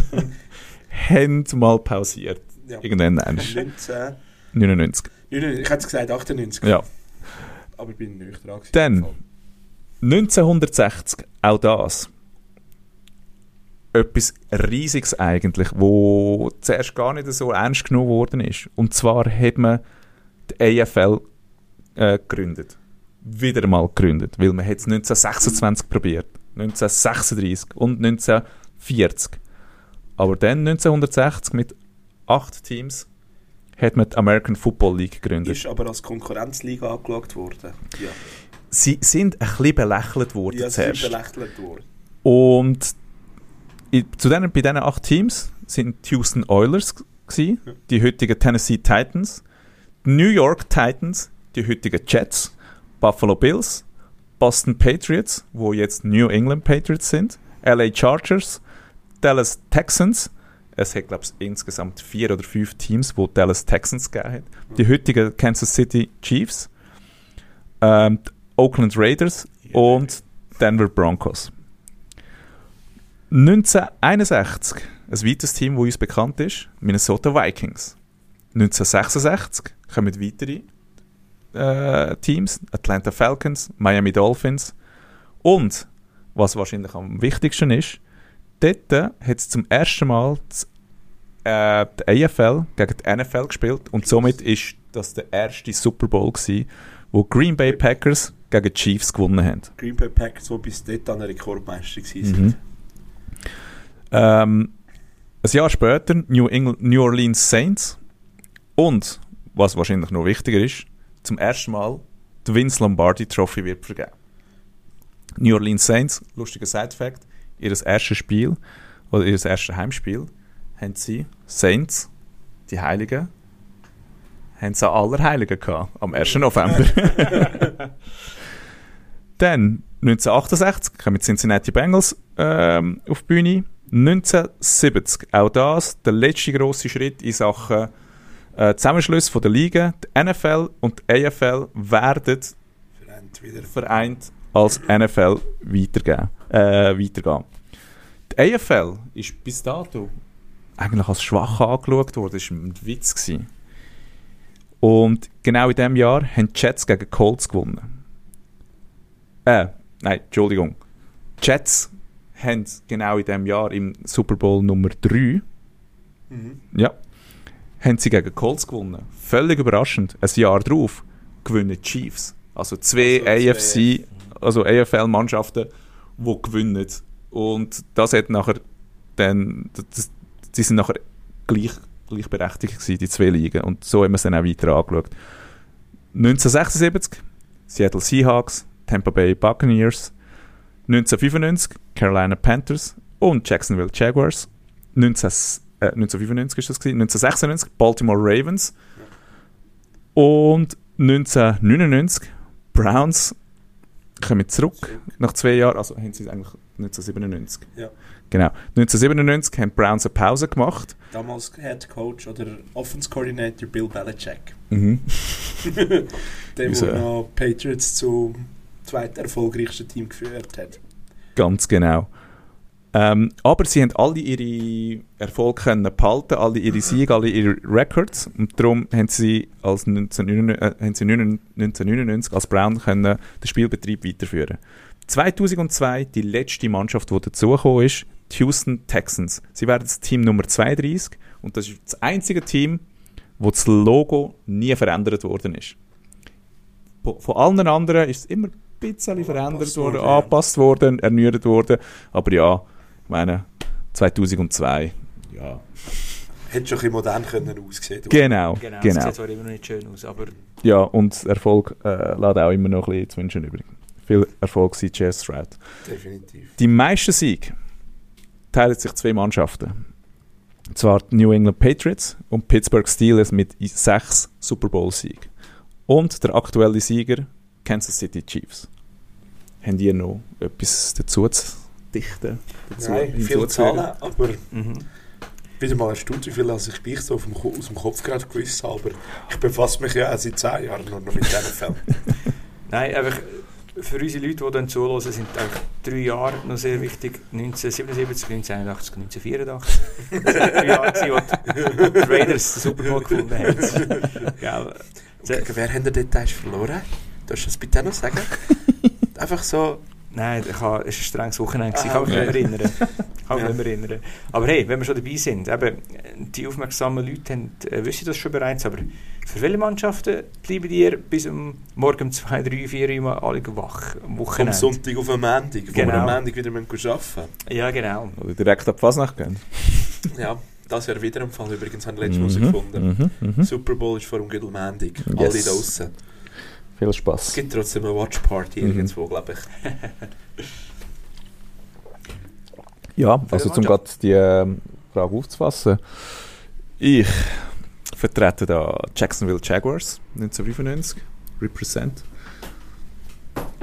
haben mal pausiert. Ja. Irgendwann einmal. 19, 99. 99, ich hätte es gesagt 98, Ja. aber ich bin gewesen. Dann 1960, auch das. Etwas Riesiges eigentlich, wo zuerst gar nicht so ernst genommen worden ist. Und zwar hat man die AFL äh, gegründet. Wieder mal gegründet, weil man hat es 1926 probiert, 1936 und 1940. Aber dann 1960 mit acht Teams hat man die American Football League gegründet. Ist aber als Konkurrenzliga angeschaut worden. Ja, Sie sind ein bisschen belächelt worden ja sie sind zuerst. belächelt worden. Und zu denen, bei diesen acht Teams sind die Houston Oilers Ja. die heutigen Tennessee Titans, die New York Titans, die heutigen Jets, Buffalo Bills, Boston Patriots, wo jetzt New England Patriots sind, LA Chargers, Dallas Texans. Es hat, glaube ich, insgesamt vier oder fünf Teams, wo Dallas Texans gegeben hat. Die heutigen Kansas City Chiefs, ähm, die Oakland Raiders Ja. und Denver Broncos. 1961, ein weiteres Team, das uns bekannt ist, Minnesota Vikings. 1966 kommen weitere äh, Teams, Atlanta Falcons, Miami Dolphins und, was wahrscheinlich am wichtigsten ist, dort hat es zum ersten Mal äh, die AFL gegen die NFL gespielt und somit ist das der erste Super Bowl gewesen, wo Green Bay Packers gegen die Chiefs gewonnen haben. Green Bay Packers, die bis dort an Rekordmeister waren. Mhm. Ähm, ein Jahr später New, England, New Orleans Saints und, was wahrscheinlich noch wichtiger ist, zum ersten Mal die Vince Lombardi Trophy wird vergeben. New Orleans Saints, lustiger Side-Fact, ihr erstes Spiel, oder ihr erstes Heimspiel, haben sie Saints, die Heiligen, haben sie Allerheiligen gehabt, am 1. November. Dann 1968 kommen die Cincinnati Bengals ähm, auf die Bühne. 1970, auch das der letzte grosse Schritt in Sachen äh, Zusammenschluss von der Liga. Die NFL und die AFL werden Vereint wieder. vereint als NFL weitergehen, äh, weitergehen. Die AFL ist bis dato eigentlich als schwach angeschaut worden. Das war ein Witz. Gewesen. Und genau in diesem Jahr haben die Jets gegen Colts gewonnen. Äh, nein, Entschuldigung. Jets haben genau in diesem Jahr im Super Bowl Nummer 3 Mhm. ja, haben sie gegen Colts gewonnen. Völlig überraschend. Ein Jahr drauf gewinnen Chiefs. Also zwei Also AFC, also AFL-Mannschaften, die gewinnen. Und das hat nachher dann, das, die sind nachher gleich, gleichberechtigt gewesen, die zwei Ligen. Und so haben wir es dann auch weiter angeschaut. 1976, Seattle Seahawks, Tampa Bay Buccaneers. 1995, Carolina Panthers und Jacksonville Jaguars. 19, äh, 1995 ist das gewesen. 1996, Baltimore Ravens. Und 1999, Browns kommen zurück nach zwei Jahren. Also haben sie eigentlich 1997. Ja. Genau. 1997 haben Browns eine Pause gemacht. Damals Head Coach oder Offense Coordinator Bill Belichick. Mhm. Der, der noch Patriots zum zweiten erfolgreichsten Team geführt hat. Ganz genau. Ähm, aber sie haben alle ihre Erfolge können behalten, alle ihre Siege, alle ihre Records. Und darum haben sie, als 1999, äh, haben sie 1999 als Brown können den Spielbetrieb weiterführen. 2002 die letzte Mannschaft, die dazugekommen ist, die Houston Texans. Sie werden das Team Nummer 32 und das ist das einzige Team, wo das Logo nie verändert worden ist. Von allen anderen ist es immer bisschen verändert Angepasst worden, worden, ja. angepasst worden, erneuert worden. Aber ja, ich meine, 2002, ja. Hätte schon ein bisschen modern können aussehen Genau, Genau, genau. das sieht zwar immer noch nicht schön aus, aber Ja, und Erfolg äh, lässt auch immer noch ein bisschen zu wünschen übrig. Viel Erfolg, CJ Stroud. Definitiv. Die meisten Siege teilen sich zwei Mannschaften. Und zwar die New England Patriots und Pittsburgh Steelers mit sechs Super Bowl-Siegen. Und der aktuelle Sieger, Kansas City Chiefs. Haben die noch etwas dazu zu dichten? Dazu Nein, viele? Zahlen, aber mhm. wieder mal erstaunt, wie viel als ich gleich so dem, aus dem Kopf gerade gewusst habe. Aber ich befasse mich ja auch seit 10 Jahren nur noch mit diesen Fällen. Nein, einfach für unsere Leute, die dann zuhören, sind einfach drei Jahre noch sehr wichtig. 1977, 1981, 1984. Das sind drei Jahre, wo die Raiders den Super Bowl gewonnen haben. Gell? Wer haben die Details verloren? Darfst du das bitte noch sagen? Einfach so, Nein, ich habe, es war ein strenges Wochenende. gewesen. Ich Ah, kann mich okay. nicht mehr erinnern. Ich kann mich nicht mehr erinnern. Aber hey, wenn wir schon dabei sind, eben, die aufmerksamen Leute haben, äh, wissen das schon bereits, aber für welche Mannschaften bleiben ihr bis um morgen um 2, 3, 4 Uhr alle wach am Wochenende? Sonntag auf einen Montag, wo wir Genau. am Montag wieder müssen arbeiten Ja, genau. Oder direkt ab Fasnacht gehen? müssen. Ja, das wäre wieder ein Fall. Übrigens haben wir letztes Mal Mhm, herausgefunden. mhm, mhm. Super Bowl ist vor dem Gürtel Montag. Alle Yes. da draussen. Viel Es Spaß. gibt trotzdem eine Watchparty Mhm. irgendwo, glaube ich. Ja, also zum gerade die ähm, Frage aufzufassen. Ich vertrete da Jacksonville Jaguars 1995, Represent.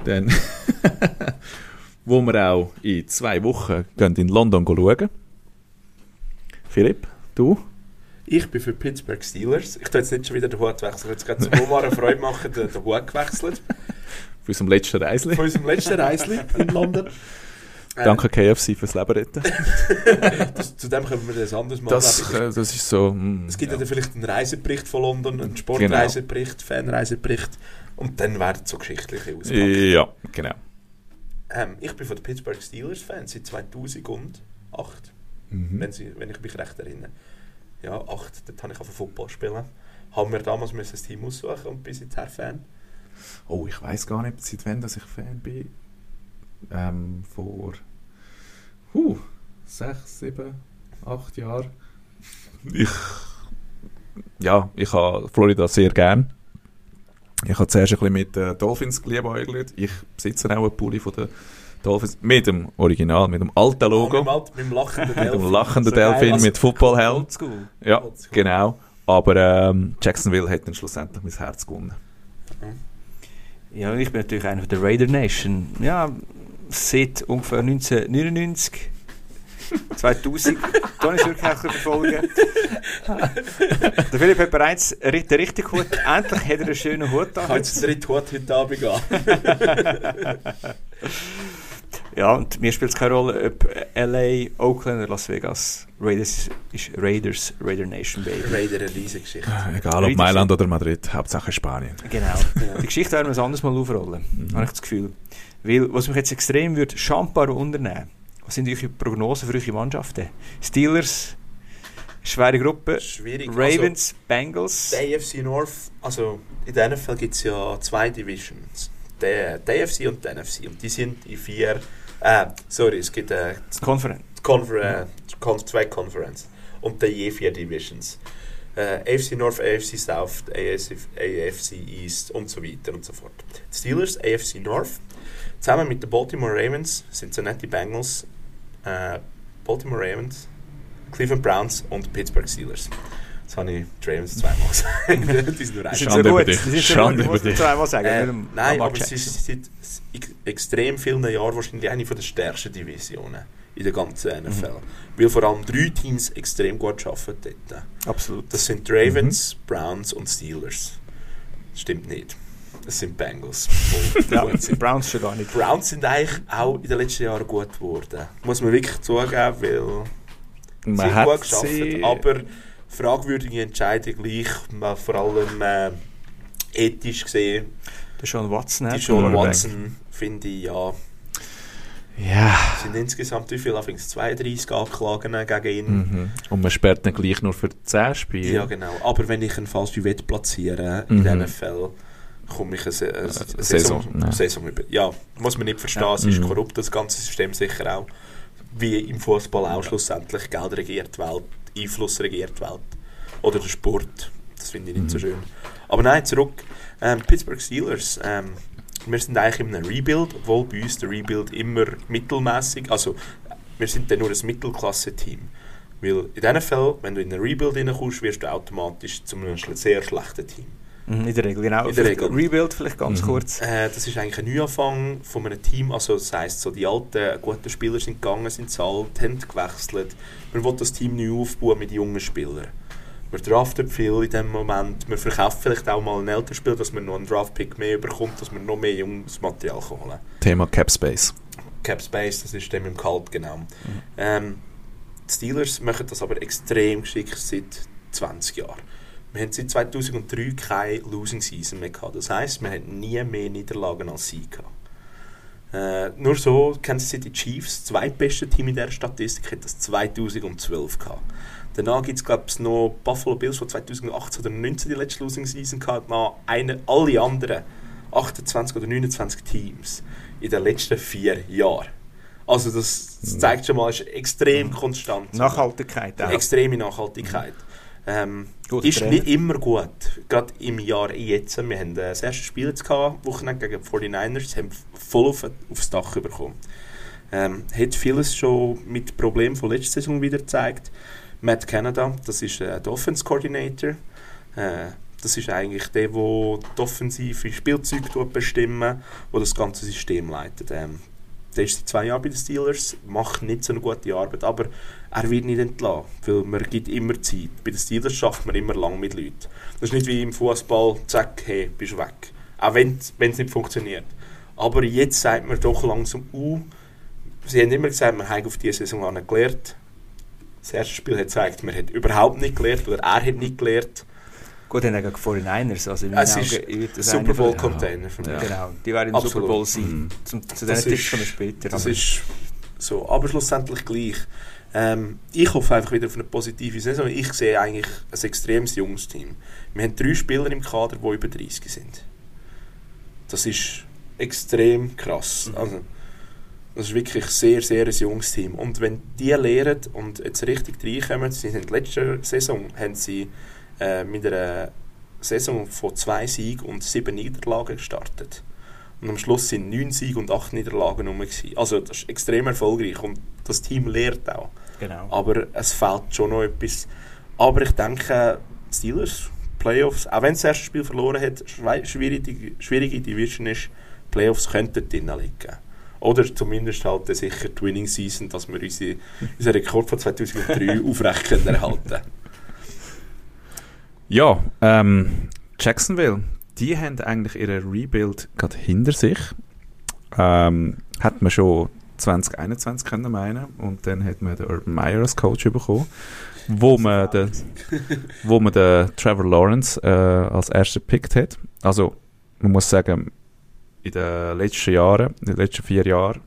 Dann, wo wir auch in zwei Wochen gehen in London schauen. Philipp, du? Ich bin für Pittsburgh Steelers. Ich tue jetzt nicht schon wieder den Hut wechseln. Ich jetzt gerade Omar eine Freude machen, den, den Hut gewechselt. Für unserem letzten Reisli. Von unserem letzten Reisli in London. Danke KFC fürs Leben retten. Das, zu dem können wir das anders mal. Das, äh, das ist so... mm. Es gibt ja. dann vielleicht einen Reisebericht von London, einen Sportreisebericht, Fanreisebericht und dann werden so geschichtliche ausgepackt. Ja, genau. Ähm, ich bin von den Pittsburgh Steelers Fan seit 2008, Mhm. wenn, sie, wenn ich mich recht erinnere. Ja, 8, dort habe ich auf Football spielen. Haben wir damals müssen ein Team aussuchen und bin seither Fan. Oh, ich weiß gar nicht, seit wann dass ich Fan bin. Ähm, vor uh, sechs, sieben, acht Jahren. Ich, ja, ich habe Florida sehr gern. Ich habe zuerst ein bisschen mit den Dolphins geliebäugelt. Ich besitze auch einen Pulli von den Dolphins mit dem Original, mit dem alten Ah, mit, Logo. dem Alt- mit dem lachenden mit dem Delfin. lachenden So geil, Delfin also mit Footballhelm. Ja, genau. Aber ähm, Jacksonville hat dann schlussendlich mein Herz gewonnen. Ja, und ich bin natürlich einer der Raider Nation. Ja, seit ungefähr 1999 2000. Da habe ich es wirklich auch verfolgen. Der Philipp hat bereits den richtigen Hut. Endlich hat er einen schönen Hut da. habe jetzt den dritten Hut heute Abend an. Ja, und mir spielt es keine Rolle, ob LA, Oakland oder Las Vegas. Raiders ist Raiders, Raider Nation Baby. Raider, eine riesige Geschichte. Egal ob Mailand oder Madrid, Hauptsache Spanien. Genau. Die Geschichte werden wir ein anderes Mal aufrollen, habe ich das Gefühl. Weil, was mich jetzt extrem würde, Champaro unternehmen. Was sind eure Prognosen für eure Mannschaften? Steelers, schwere Gruppe, Schwierig. Ravens, Bengals. Also, der AFC North, also in der NFL gibt es ja zwei Divisions. Der, der AFC und der NFC. Und die sind in vier. Äh, sorry, es gibt äh, Conference. Confer äh, Con zwei Conferences. Und dann je vier Divisions. Äh, AFC North, AFC South, AFC, AFC East und so weiter und so fort. Die Steelers, AFC North, zusammen mit den Baltimore Ravens die Bengals, äh, Baltimore Ravens, Cleveland Browns und Pittsburgh Steelers. Jetzt habe ich die Ravens zweimal gesagt. nur ein Schande über gut. dich. Sind so Schande gut, über dich. zweimal sagen. Äh, nein, aber es ist seit ex- extrem vielen Jahren wahrscheinlich eine der stärksten Divisionen in der ganzen NFL. Weil vor allem drei Teams extrem gut arbeiten dort. Absolut. Das sind Ravens, Browns und Steelers. Stimmt nicht. Das sind Bengals. Ja, gut sind. Browns schon gar nicht. Browns sind eigentlich auch in den letzten Jahren gut geworden. Muss man wirklich zugeben, weil sie Man gut hat geschafft. sie... Aber fragwürdige Entscheidung gleich, mal vor allem äh, ethisch gesehen. Der Sean Watson Die hat Sean. Watson finde ich ja. Ja. sind insgesamt wie viel? Anfangs 32 Anklagen gegen ihn. Mhm. Und man sperrt dann gleich nur für 10 Spiele. Ja, genau. Aber wenn ich einen falschen Wett platziere in Mhm. diesen Fällen, komme ich eine, Se eine Saison, Saison, ja. Saison über. Ja, muss man nicht verstehen. Ja. Es ist Mhm. korrupt, das ganze System sicher auch. Wie im Fußball auch schlussendlich. Geld regiert die Welt, Einfluss regiert die Welt. Oder der Sport. Das finde ich nicht so Mhm. schön. Aber nein, zurück. Ähm, Pittsburgh Steelers. Ähm, wir sind eigentlich in einem Rebuild, obwohl bei uns der Rebuild immer mittelmäßig, also wir sind dann nur ein Mittelklasse-Team. Weil in diesen Fällen, wenn du in einen Rebuild reinkommst, wirst du automatisch zu einem sehr schlechten Team. Mhm, In der Regel, genau. In der Regel. Rebuild vielleicht ganz Mhm. kurz. Äh, das ist eigentlich ein Neuanfang von einem Team. Also das heisst, so die alten, guten Spieler sind gegangen, sind zu alt, haben gewechselt. Man will das Team neu aufbauen mit jungen Spielern. Man draftet viel in dem Moment. Man verkauft vielleicht auch mal einen älteren Spieler, dass man noch einen Draftpick mehr bekommt, dass man noch mehr junges Material kann holen. Thema Cap Space. Cap Space, das ist dem im Kalt genau. Ähm, die Steelers machen das aber extrem geschickt seit 20 Jahren. Wir haben seit 2003 keine Losing Season mehr gehabt. Das heisst, wir haben nie mehr Niederlagen als sie gehabt. Äh, nur so, Kansas City Chiefs, das zweitbeste Team in dieser Statistik, hat das 2012 gehabt. Danach gibt es, glaube ich, noch Buffalo Bills, die 2018 oder 2019 die letzte Losing Season gehabt haben. Eine, alle anderen 28 oder 29 Teams in den letzten vier Jahren. Also das, das zeigt schon mal, es ist extrem konstant. Nachhaltigkeit auch. Extreme Nachhaltigkeit. Ähm, Guter ist Trainer. nicht immer gut. Gerade im Jahr jetzt. Wir haben äh, das erste Spiel jetzt gehabt, Wochenende gegen die 49ers, haben voll auf, aufs Dach bekommen. Ähm, hat vieles schon mit Problemen von letzter Saison wieder gezeigt. Matt Canada, das ist äh, der Offense Coordinator. Äh, das ist eigentlich der, der die offensive Spielzeuge bestimmen, der das ganze System leitet. Ähm, der ist seit zwei Jahren bei den Steelers, macht nicht so eine gute Arbeit, aber er wird nicht entlassen, weil man gibt immer Zeit. Bei den Steelers schafft man immer lang mit Leuten. Das ist nicht wie im Fußball, zack, hey, bist weg. Auch wenn es nicht funktioniert. Aber jetzt sagt man doch langsam, uh, sie haben immer gesagt, man hat auf diese Saison gelernt. Das erste Spiel hat gezeigt, man hat überhaupt nicht gelernt oder er hat nicht gelernt. Gut, dann gegen die 49ers. Also in Es ist Augen das Super von Bowl Container für mich. Genau, die werden im Absolut. Super Bowl sein. Mhm. Zum, zu diesen Tipps ist- kommen wir später. Das aber- ist so, aber schlussendlich gleich. Ähm, ich hoffe einfach wieder auf eine positive Saison. Ich sehe eigentlich ein extremes junges Team. Wir haben drei Spieler im Kader, die über 30 sind. Das ist extrem krass. Also, das ist wirklich sehr, sehr ein junges Team. Und wenn die lernen und jetzt richtig reinkommen, sie sind letzte Saison haben sie äh, mit einer Saison von zwei Siegen und sieben Niederlagen gestartet. Und am Schluss sind neun Siege und acht Niederlagen rum. gewesen. Also das ist extrem erfolgreich und das Team lernt auch. Genau. Aber es fehlt schon noch etwas. Aber ich denke, Steelers, Playoffs, auch wenn es das erste Spiel verloren hat, schwi- schwierige, schwierige Division ist, Playoffs könnten drinnen liegen. Oder zumindest halt sicher die Winning Season, dass wir unsere, unseren Rekord von 2003 aufrecht können erhalten Ja, ähm, Jacksonville, die haben eigentlich ihren Rebuild gerade hinter sich. Ähm, hat man schon 2021 können meinen und dann hat man den Urban Meyer als Coach bekommen, wo man den, wo man den Trevor Lawrence äh, als erster pickt hat. Also man muss sagen, in den letzten Jahren, in den letzten vier Jahren,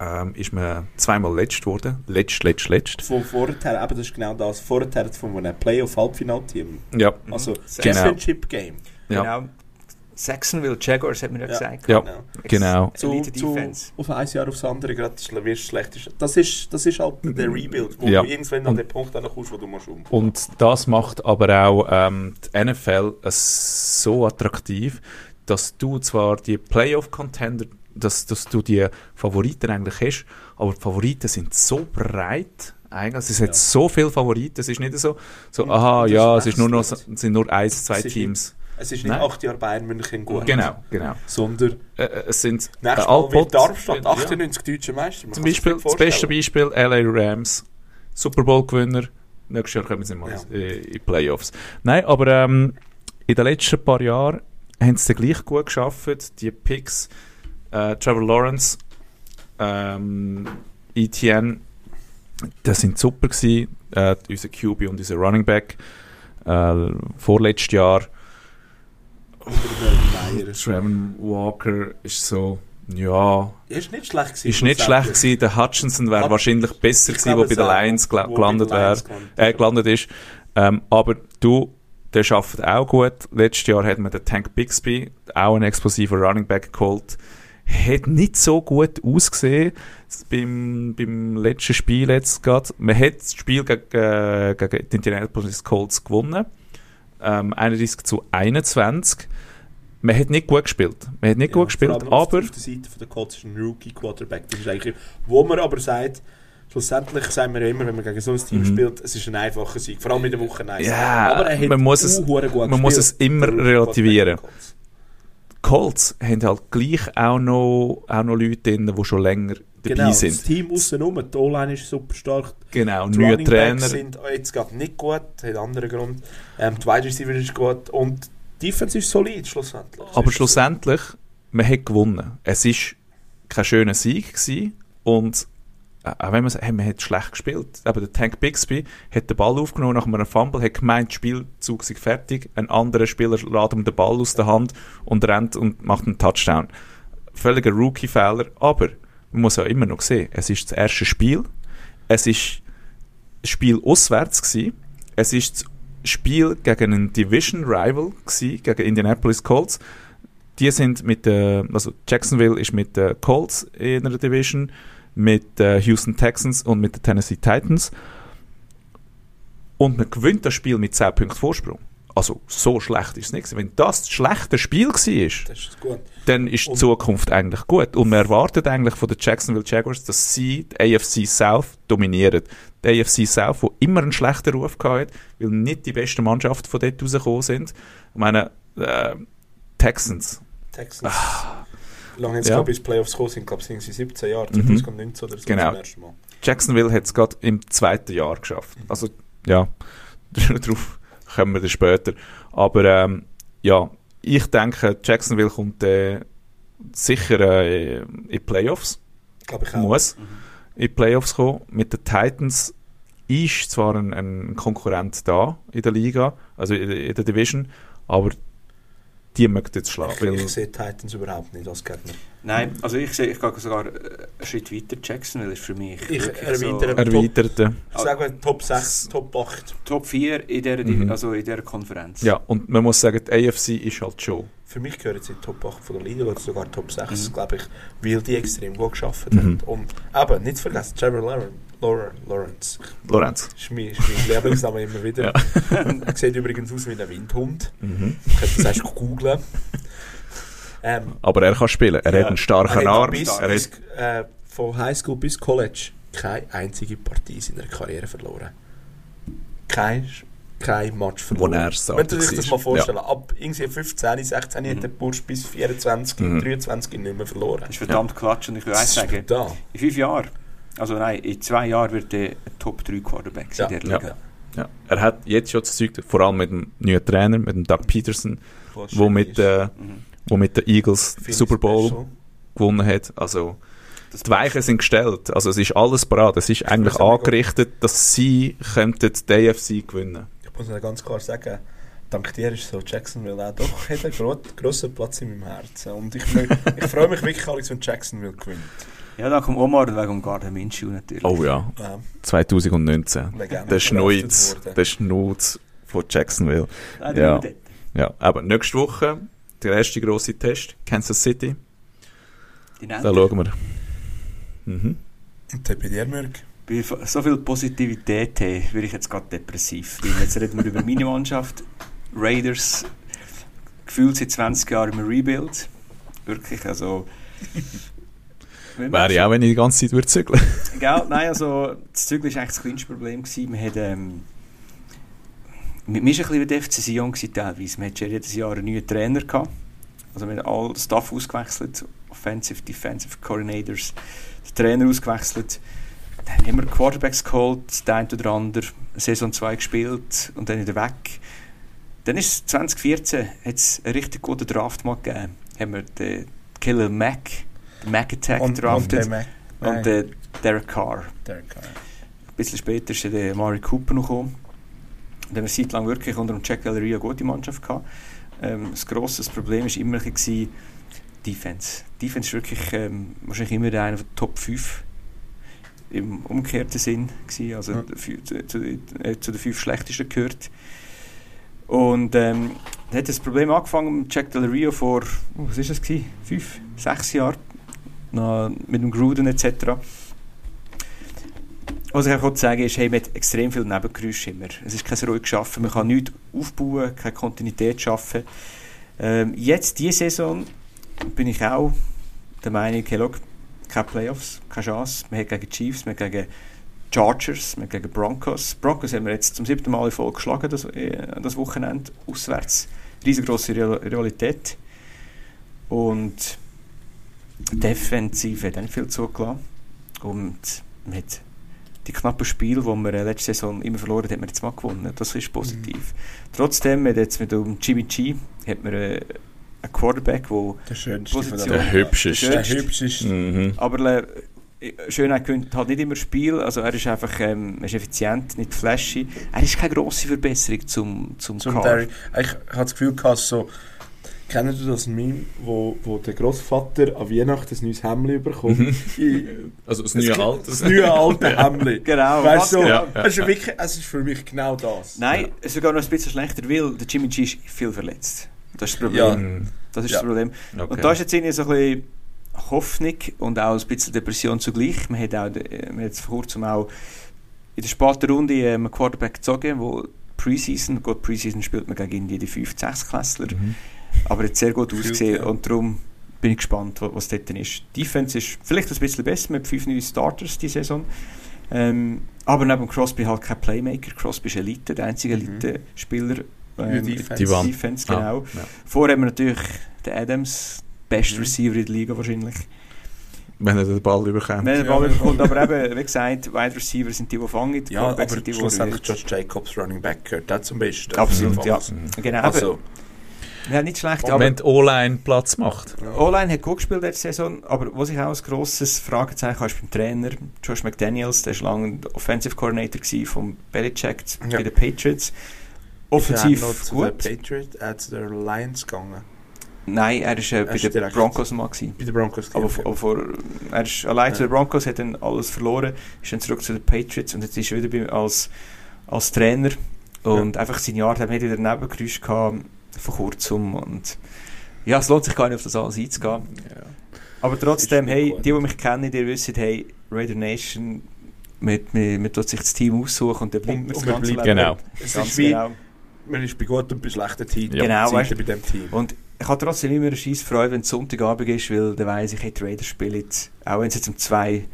ähm, ist man zweimal letzt geworden. Letzt, letzt, letzt. Von vorher, eben, das ist genau das, vorher von einem Playoff-Halbfinalteam. Ja, Also Genau. Championship Game. ja, Genau. Jacksonville Jaguars hat man ja, Ja. gesagt. ja, Genau. genau. Zu, Elite zu, Defense. auf ein Jahr aufs andere gerade wirst du schlecht. ist. Das ist, das ist halt der Rebuild, wo Ja. du irgendwann an den Punkt kommst, wo du musst um. Und das macht aber auch ähm, die NFL es so attraktiv, dass du zwar die Playoff-Contender, dass, dass du die Favoriten eigentlich hast, aber die Favoriten sind so breit. Eigentlich, es hat Ja. so viele Favoriten, es ist nicht so, so Und aha, ja, es ist nur noch, es sind nur eins, zwei Es ist Teams. Es ist nicht Nein. acht Jahre Bayern München gut. Genau, genau. Sondern Äh, äh, es sind nächstes Mal wird Darmstadt ja. 98 deutsche Meister. Man Zum Beispiel, das beste. Beispiel, LA Rams, Super Bowl-Gewinner. Nächstes Jahr kommen sie mal Ja. in, in die Playoffs. Nein, aber ähm, in den letzten paar Jahren haben sie gleich gut geschafft. Die Picks, äh, Trevor Lawrence, ähm, ETN, das sind super gewesen. Äh, unser QB und unser Running Back. Äh, vorletztes Jahr. Trevor Walker ist so, ja, ist nicht schlecht gewesen. ist nicht schlecht gewesen. Der Hutchinson wäre wahrscheinlich besser gewesen, der bei den Lions wo gelandet gelandet äh, ist. gelandet ist. Ähm, aber du, der schafft auch gut. Letztes Jahr hat man den Tank Bixby, auch ein explosiver Running Back geholt. Hat nicht so gut ausgesehen beim, beim letzten Spiel jetzt gerade. Man hat das Spiel gegen, äh, gegen die Indianapolis Colts gewonnen. Ähm, 31 zu 21. Man hat nicht gut gespielt. Man hat nicht gut gespielt, aber Auf der Seite von der Colts ist ein Rookie-Quarterback. Das ist eigentlich, wo man aber sagt, schlussendlich sagen wir ja immer, wenn man gegen so ein Team Mhm. spielt, es ist ein einfacher Sieg. Vor allem in der Woche eins. Ja, aber er hat man muss es- man muss es immer relativieren. Colts. Haben halt gleich auch noch, auch noch Leute drin, die schon länger dabei Genau, das sind. Team außenrum, die O-Line ist super stark. Genau, Die neue Trainer. sind jetzt gerade nicht gut, hat einen anderen Grund. Ähm, die Wide Receiver ist gut und die Defense ist solid schlussendlich. Aber Ist- schlussendlich, man hat gewonnen. Es war kein schöner Sieg gewesen und auch wenn man sagt, hey, man hat schlecht gespielt. Aber der Tank Bixby hat den Ball aufgenommen nach einem Fumble, hat gemeint, Spielzug sei fertig. Ein anderer Spieler lädt ihm den Ball aus der Hand und rennt und macht einen Touchdown. Völliger Rookie-Fehler, aber man muss ja immer noch sehen, es ist das erste Spiel. Es ist ein Spiel auswärts gewesen. Es ist das Spiel gegen einen Division Rival gewesen, gegen Indianapolis Colts. Die sind mit der, also Jacksonville ist mit den Colts in einer Division, mit den Houston Texans und mit den Tennessee Titans. Und man gewinnt das Spiel mit 10 Punkten Vorsprung. Also so schlecht ist es nicht. Wenn das das schlechte Spiel war, ist dann ist die Und- Zukunft eigentlich gut. Und man erwartet eigentlich von den Jacksonville Jaguars, dass sie die AFC South dominieren. Die AFC South, wo immer einen schlechten Ruf hatte, weil nicht die besten Mannschaften von dort rausgekommen sind. Ich meine, äh, Texans. Texans. Wie lange sie Ja. bis Playoffs gekommen sind? Ich glaube, sie 17 Jahre, Mhm. 2019 oder so Genau. zum ersten Mal. Jacksonville hat es gerade im zweiten Jahr geschafft. Also, ja, darauf kommen wir dann später. Aber ähm, ja, ich denke, Jacksonville kommt äh, sicher äh, in die Playoffs. Glaube ich auch. muss in die Playoffs kommen. Mit den Titans ist zwar ein, ein Konkurrent da in der Liga, also in, in der Division, aber die möchten jetzt schlagen. Ich, Weil, ich sehe Titans überhaupt nicht als Gegner. Nein, also ich sehe, ich gehe sogar einen Schritt weiter. Jacksonville ist für mich Ich erweitere- erweiterte. Ich sage Top 6, Top 8. Top 4 in dieser, Mhm. also in dieser Konferenz. Ja, und man muss sagen, die AFC ist halt schon. Für mich gehören sie in die Top 8 von der Liga oder sogar Top 6, Mhm. glaube ich, weil die extrem gut geschafft Mhm. haben. Und aber nicht vergessen, Trevor Lawrence. Lawrence. Lorenz. Ist mein, ist mein Lieblingsname immer wieder. Ja. er sieht übrigens aus wie ein Windhund. Mhm. Ich könnte das erst googlen. Ähm, Aber er kann spielen. Er Ja. hat einen starken er hat Arm. bis, Er bis, hat, äh, von Highschool bis College keine einzige Partie in seiner Karriere verloren. Kein kein Match verloren. er Wenn du sich stark das mal vorstellen, ab irgendwie 15, 16 hat der Bursch bis 24, Mhm. 23 nicht mehr verloren. Das ist verdammt klatsch und ich will eins Das sagen, da. in fünf Jahren, also nein, in zwei Jahren wird er ein Top 3 Quarterback sein Ja, in der ja. Liga. Ja. Er hat jetzt schon das Zeug, vor allem mit dem neuen Trainer, mit dem Doug Peterson, wo mit, äh, Mhm. wo mit den Eagles den Finde Super Bowl special. gewonnen hat. Also, Das die Weichen sind gestellt. Also, es ist alles parat. Es ist eigentlich muss aber angerichtet, dass sie könnten die AFC gewinnen. Ich muss ganz klar sagen, dank dir ist so Jacksonville auch doch hat einen gro grossen Platz in meinem Herzen. Und ich, ich freue mich wirklich, Alex, wenn Jacksonville gewinnt. Ja, dann kommt Omar wegen Gardner Minshew natürlich. Oh ja, Ja, 2019. Legende Der worden. der Schnuz von Jacksonville. Nein, ja. Ja, aber nächste Woche der erste grosse Test, Kansas City. Die Da schauen wir. Mhm. Und dann bei dir, Mürg? Bei so viel Positivität habe, werde ich jetzt gerade depressiv. Weil jetzt reden wir über meine Mannschaft. Raiders, gefühlt seit 20 Jahren im Rebuild. Wirklich, also... Wäre ja auch, wenn ich die ganze Zeit würde zügeln. Gell? Nein, also das Zügel war eigentlich das kleinste Problem. Gewesen. Wir haben, ähm, wir, waren ein bisschen wie der FC Sion teilweise. Wir hatten jedes Jahr einen neuen Trainer. Gehabt. Also wir haben all den Staff ausgewechselt, Offensive, Defensive Coordinators, den Trainer ausgewechselt. Dann haben wir Quarterbacks geholt, der eine oder andere Saison 2 gespielt und dann wieder weg. Dann ist es 2014 hat's einen richtig guten Draft mal gegeben. Haben wir den Killer Mac, Mac Attack Und, und drafted der Mac. und den Derek Carr. der Carr. Ein bisschen später ist der Mari Cooper noch gekommen. Dann eine Zeit lang wirklich unter dem Jack Ellery eine gute Mannschaft gehabt. Ähm, das grosse Problem war immer bisschen Defense. Defense ist wirklich ähm, wahrscheinlich immer einer der Top 5 im umgekehrten Sinn gewesen, also Ja. der zu, zu, äh, zu den fünf schlechtesten gehört. Und ähm, dann hat das Problem angefangen mit Jack Del Rio vor, oh, was ist das gewesen? Fünf, sechs Jahren, noch mit dem Gruden etc. Was ich auch sagen ist, hey, man hat extrem viel Nebengeräusche immer. Es ist kein ruhig Schaffen, man kann nichts aufbauen, keine Kontinuität schaffen. Ähm, jetzt, diese Saison, bin ich auch der Meinung, hey, schau, keine Playoffs, keine Chance. Wir haben gegen Chiefs, wir haben gegen Chargers, haben gegen Broncos. Broncos haben wir jetzt zum siebten Mal in Folge geschlagen, das, äh, das Wochenende, auswärts. Riesengroße Real Realität. Und defensiv hat auch nicht viel zugelassen. Und hat die knappen Spiele, die wir äh, letzte Saison immer verloren haben, hat man jetzt mal gewonnen. Das ist positiv. Trotzdem, hat jetzt mit dem Jimmy G hat man äh, einen Quarterback, der Der schönste Position. Der der hübscheste. Der hübscheste. Mhm. Aber äh, Schönheit gewinnt halt nicht immer Spiel. Also er ist einfach ähm, er ist effizient, nicht flashy. Er ist keine grosse Verbesserung zum, zum, Zum Carr. Derrick. Ich hatte das Gefühl, gehabt, so, kennt ihr das Meme, wo, wo der Großvater an Weihnachten ein neues Hemd bekommt? In- Also das neue Alter. Das neue alte Hemd. Genau, Weißt du, so, Ja, ja, es, ist wirklich, es ist für mich genau das. Nein, es ist sogar noch ein bisschen schlechter, weil der Jimmy G ist viel verletzt. Das ist das Problem. Ja. Mhm. Das ist Ja. das Problem. Okay. Und da ist jetzt irgendwie so ein bisschen Hoffnung und auch ein bisschen Depression zugleich. Man hat auch äh, man hat vor kurzem auch in der späten Runde äh, einen Quarterback gezogen, wo Preseason, gut, Preseason spielt man gegen die 5 6 Klässler, Mhm. Aber jetzt sehr gut ausgesehen ja. und darum bin ich gespannt, wa- was dort ist. Die Defense ist vielleicht ein bisschen besser mit fünf neuen Starters die Saison. Ähm, aber neben Crosby halt kein Playmaker. Crosby ist Elite, der einzige Mhm. Elite-Spieler. Ähm, Defense. Die Wand. Defense, genau. Ah, ja. Vorher haben wir natürlich den Adams, best Mhm. Receiver in der Liga wahrscheinlich. Wenn er den Ball überkommt. Wenn er den Ball Ja. bekommt, aber eben, wie gesagt, Wide Receiver sind die, die fangen. die Ja, aber sind die, die schlussendlich. Josh Jacobs Running Back gehört auch zum Besten. Absolut, ja. Mhm. Genau, Also, ja, nicht schlecht. Wenn Aber die O-Line Platz macht. O-Line hat gut gespielt letzte Saison, aber was ich auch ein grosses Fragezeichen habe, ist beim Trainer, Josh McDaniels, der war lange Offensive Coordinator von Belichick Ja. bei den Patriots. Offensiv Ist er noch zu gut. den Patriots, äh, zu den Lions gegangen. Nein, er war äh, bei den Broncos mal. Gewesen. Bei den Broncos. Aber, aber vor, er ist allein zu Ja. den Broncos, hat dann alles verloren, ist dann zurück zu den Patriots und jetzt ist er wieder bei, als, als Trainer. Und einfach seine Jahre haben wieder daneben geräuscht gehabt, vor kurzem. Und ja, es lohnt sich gar nicht auf das alles einzugehen. Aber trotzdem, hey, gut. die, die mich kennen, die wissen, hey, Raider Nation, man, tut sich das Team aussuchen und dann bleibt man das ganze bleibt- Leben. Genau. Es Ganz ist wie, genau. man ist bei guten und bei schlechten Teams. Ja. Genau, weißt bei dem Team. Und ich habe trotzdem immer eine scheisse Freude, wenn es Sonntagabend ist, weil dann weiss ich, hey, die Raiders spielen, auch wenn es jetzt um zwei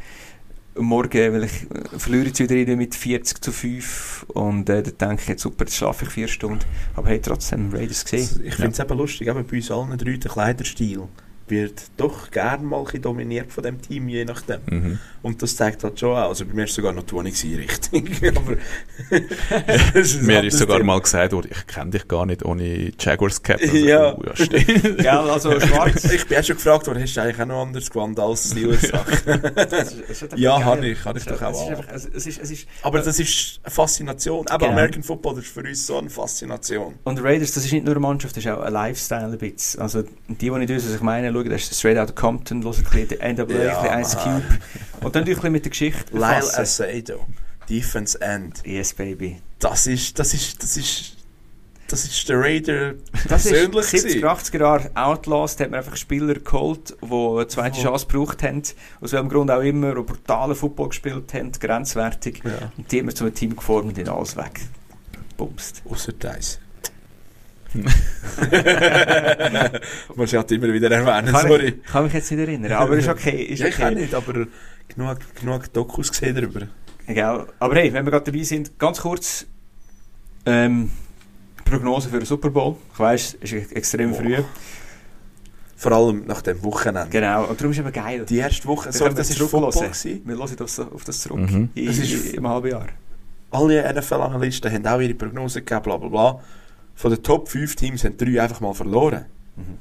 Morgen, weil ich äh, verliere wieder rein mit 40 zu 5 und äh, dann denke ich jetzt, super, jetzt schlafe ich vier Stunden. Aber hey, trotzdem, Raiders gesehen. Ich finde es eben lustig, eben bei uns allen drei, der Kleiderstil wird doch gern mal dominiert von dem Team, je nachdem. Mhm. Und das zeigt halt schon auch. Also bei mir war es sogar noch 20 gewesen, richtig. Aber ein Mir ist sogar Thema. mal gesagt worden, ich kenne dich gar nicht ohne Jaguars Cap. Ja. Oh, ja stimmt. Gell, also schwarz. Ich bin auch schon gefragt worden, hast du eigentlich auch noch anders gewandt als Steelers Sache? Ja, habe ich, habe ich doch auch Es ist, es, ist, es ist, Aber das ist eine Faszination. Aber Genau. American Football das ist für uns so eine Faszination. Und Raiders, das ist nicht nur eine Mannschaft, das ist auch ein Lifestyle ein bisschen. Also die, die nicht wissen, was ich meine, schauen, das ist Straight Outta Compton, hören ein bisschen NWA, Ja, ein bisschen Ice Cube. Und dann natürlich mit der Geschichte Lyle. Asado, Defense End. Yes, baby. Das ist, das ist, das ist, das ist der Raider Das persönlich 70er, gewesen. 80er Jahre Outlaws, da hat man einfach Spieler geholt, die eine zweite Oh. Chance gebraucht haben, aus welchem Grund auch immer, die brutalen Football gespielt haben, grenzwertig. Ja. Und die haben wir zu einem Team geformt und alles weg. Bumst. Außer Dice. Ich halt immer wieder erwähnen, Kann sorry. ich, kann mich jetzt nicht erinnern, aber ist okay. Ist Ja, ich auch okay. nicht, aber genug, genug Dokus gesehen darüber. Egal. Aber hey, wenn wir gerade dabei sind, ganz kurz ähm, Prognose für den Super Bowl. Ich weiss, es ist extrem Boah. früh. Vor allem nach dem Wochenende. Genau. Und darum ist es eben geil. Die erste Woche, sorry, wir das ist Football gewesen. Wir hören das, auf das zurück. Mhm. In, Das ist- Im halben Jahr. Alle NFL-Analysten haben auch ihre Prognosen gegeben, bla bla bla. Von den Top 5 Teams haben drei einfach mal verloren. Mhm.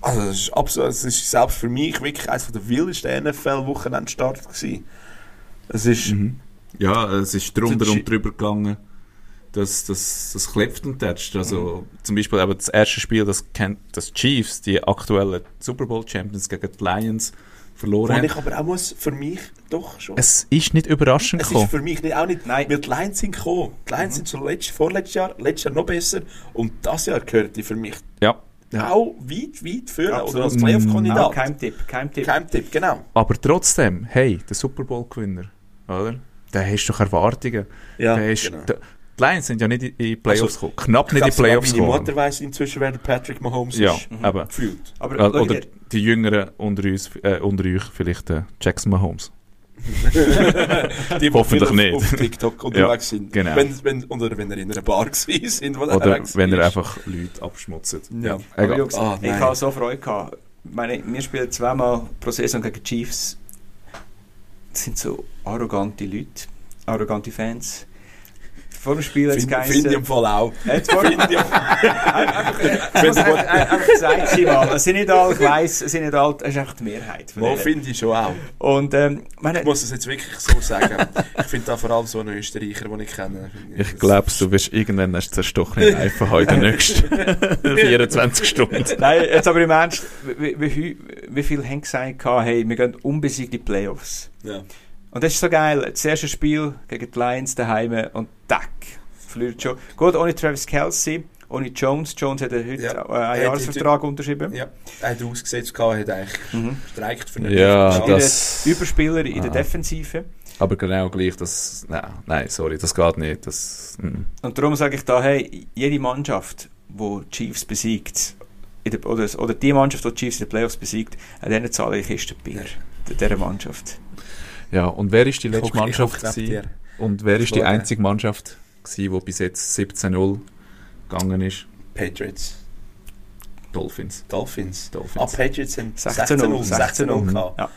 Also das ist absolut, das ist selbst für mich wirklich eines der wildesten NFL-Wochenendstart gewesen. Es ist, Mhm. Ja, es ist drunter und drüber gegangen. Das, das, das klebt und tätscht. Also, zum Beispiel eben das erste Spiel, das, kennt, das Chiefs, die aktuellen Super Bowl Champions gegen die Lions, verloren haben. ich aber auch muss, für mich doch schon. Es ist nicht überraschend Es ist gekommen. für mich nicht, auch nicht, Nein. weil die Lions sind gekommen. Die Lions sind schon letzt, vorletztes Jahr, letztes Jahr noch besser und das Jahr gehört die für mich Ja. auch weit, weit führen oder als Playoff-Kandidat. Auch kein Tipp. Kein Tipp. Kein Tipp, genau. Aber trotzdem, hey, der Super Bowl-Gewinner, oder? Der hast doch Erwartungen. Ja, der ist, genau. der, die Lions sind ja nicht in die Playoffs Also, gekommen. Knapp Ich nicht in die Playoffs sogar Meine gekommen. Mutter weiss inzwischen, wer Patrick Mahomes Ja, ist. eben. Gefühlt. Aber Äh, Oder die Jüngeren unter uns, äh, unter euch vielleicht äh, Jackson Mahomes. Die, Hoffentlich auf, nicht. auf TikTok unterwegs sind. genau. Wenn, wenn, oder wenn er in einer Bar gewesen sind, er Oder wenn er einfach Leute abschmutzt. Ja. Egal. Jungs, Ah, ich habe so Freude gehabt. Ich meine, wir spielen zweimal pro Saison gegen die Chiefs. Das sind so arrogante Leute, arrogante Fans. Vor dem Spiel hat es Finde find ich im geheißen... Fall auch. Jetzt vor dem Finde ich- Einfach einfach gesagt sie mal. Es sind nicht alle, ich weiss, es sind nicht alle, es ist einfach die Mehrheit. Wo finde ich schon auch. Und ähm, meine, Ich muss es jetzt wirklich so sagen. ich finde da vor allem so einen Österreicher, den ich kenne. Ich glaube, du wirst irgendwann hast du zerstochene Reifen haben in den nächsten 24 Stunden. Nein, jetzt aber im Ernst, wie, wie, wie, viele haben gesagt, hey, wir gehen unbesiegt in die Playoffs. Ja. Und das ist so geil. Das erste Spiel gegen die Lions daheim und tack, verliert schon. Gut, ohne Travis Kelsey, ohne Jones. Jones hat heute Ja. einen Er hat Jahresvertrag unterschrieben. ja. Er hat ausgesetzt, hat eigentlich Mhm. streikt für eine Ja, das- Überspieler in der Ah. Defensive. Aber genau gleich, das. Nein, nein, sorry, das geht nicht. Das, mm. Und darum sage ich da, hey, jede Mannschaft, die Chiefs besiegt, der, oder, oder die Mannschaft, die Chiefs in den Playoffs besiegt, an denen zahle ich Kisten Bier. Dieser Mannschaft. Ja, und wer ist die letzte ich Mannschaft gewesen? Und wer ist die einzige Mannschaft gewesen, die bis jetzt 17-0 gegangen ist? Patriots. Dolphins. Dolphins. Dolphins. Ah, Patriots sind 16-0. 16-0. 16-0 gehabt. Ja.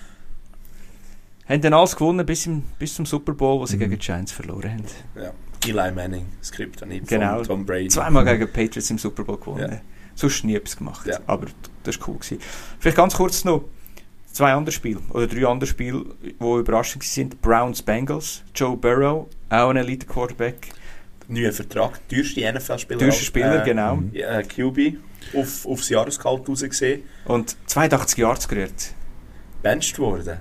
Haben dann alles gewonnen bis, im, bis zum Super Bowl, wo sie Mhm. gegen die Giants verloren haben. Ja. Eli Manning, das Kryptonit Genau. Tom Brady. Zweimal gegen die Patriots im Super Bowl gewonnen. Ja. Sonst nie etwas gemacht. Ja. Aber das war cool. Gewesen. Vielleicht ganz kurz noch zwei andere Spiele oder drei andere Spiele, die überraschend sind. Browns Bengals, Joe Burrow, auch ein Elite Quarterback. Neuer Vertrag, teuerste NFL-Spieler. Teuerster Spieler, äh, genau. Mhm. Ja, QB, auf, aufs Jahresgehalt rausgesehen, Und 82 Yards gerührt. benched worden.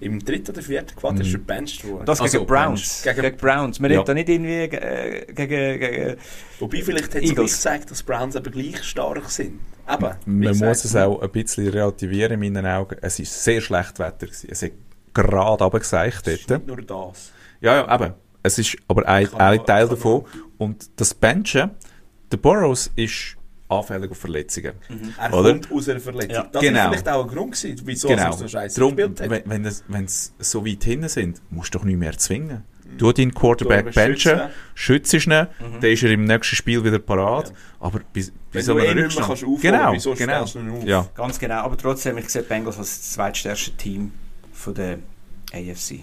Im dritten oder vierten Quartal Mhm. ist er benched worden. Das Also, gegen Browns. Gegen- Gegen, Browns. Man Ja. redet da nicht irgendwie äh, gegen, gegen Wobei vielleicht hat es gezeigt, dass Browns aber gleich stark sind. Eben, Man gesagt. muss es auch ein bisschen relativieren in meinen Augen. Es war sehr schlecht Wetter. Gewesen. Es hat gerade runtergeseicht Es ist dort. nicht nur das. Ja, ja, eben. Es ist aber ein, ein man- Teil kann davon. Und das Benchen, der Burrows ist anfällig auf Verletzungen. Er Oder? kommt aus einer Verletzung. Ja. Das Genau. ist vielleicht auch ein Grund gewesen, wieso genau. er so scheiße gespielt hat. wenn, wenn, es, wenn es so weit hinten sind, musst du doch nicht mehr zwingen. Du deinen Quarterback Du benchen, schützt ihn, dann ist er im nächsten Spiel wieder parat. Aber bis, Wenn bis du so eh nicht mehr kannst aufholen, genau, wieso genau. stellst du ihn auf? Ja. Ganz genau, aber trotzdem, ich sehe Bengals als das zweitstärkste Team von der AFC.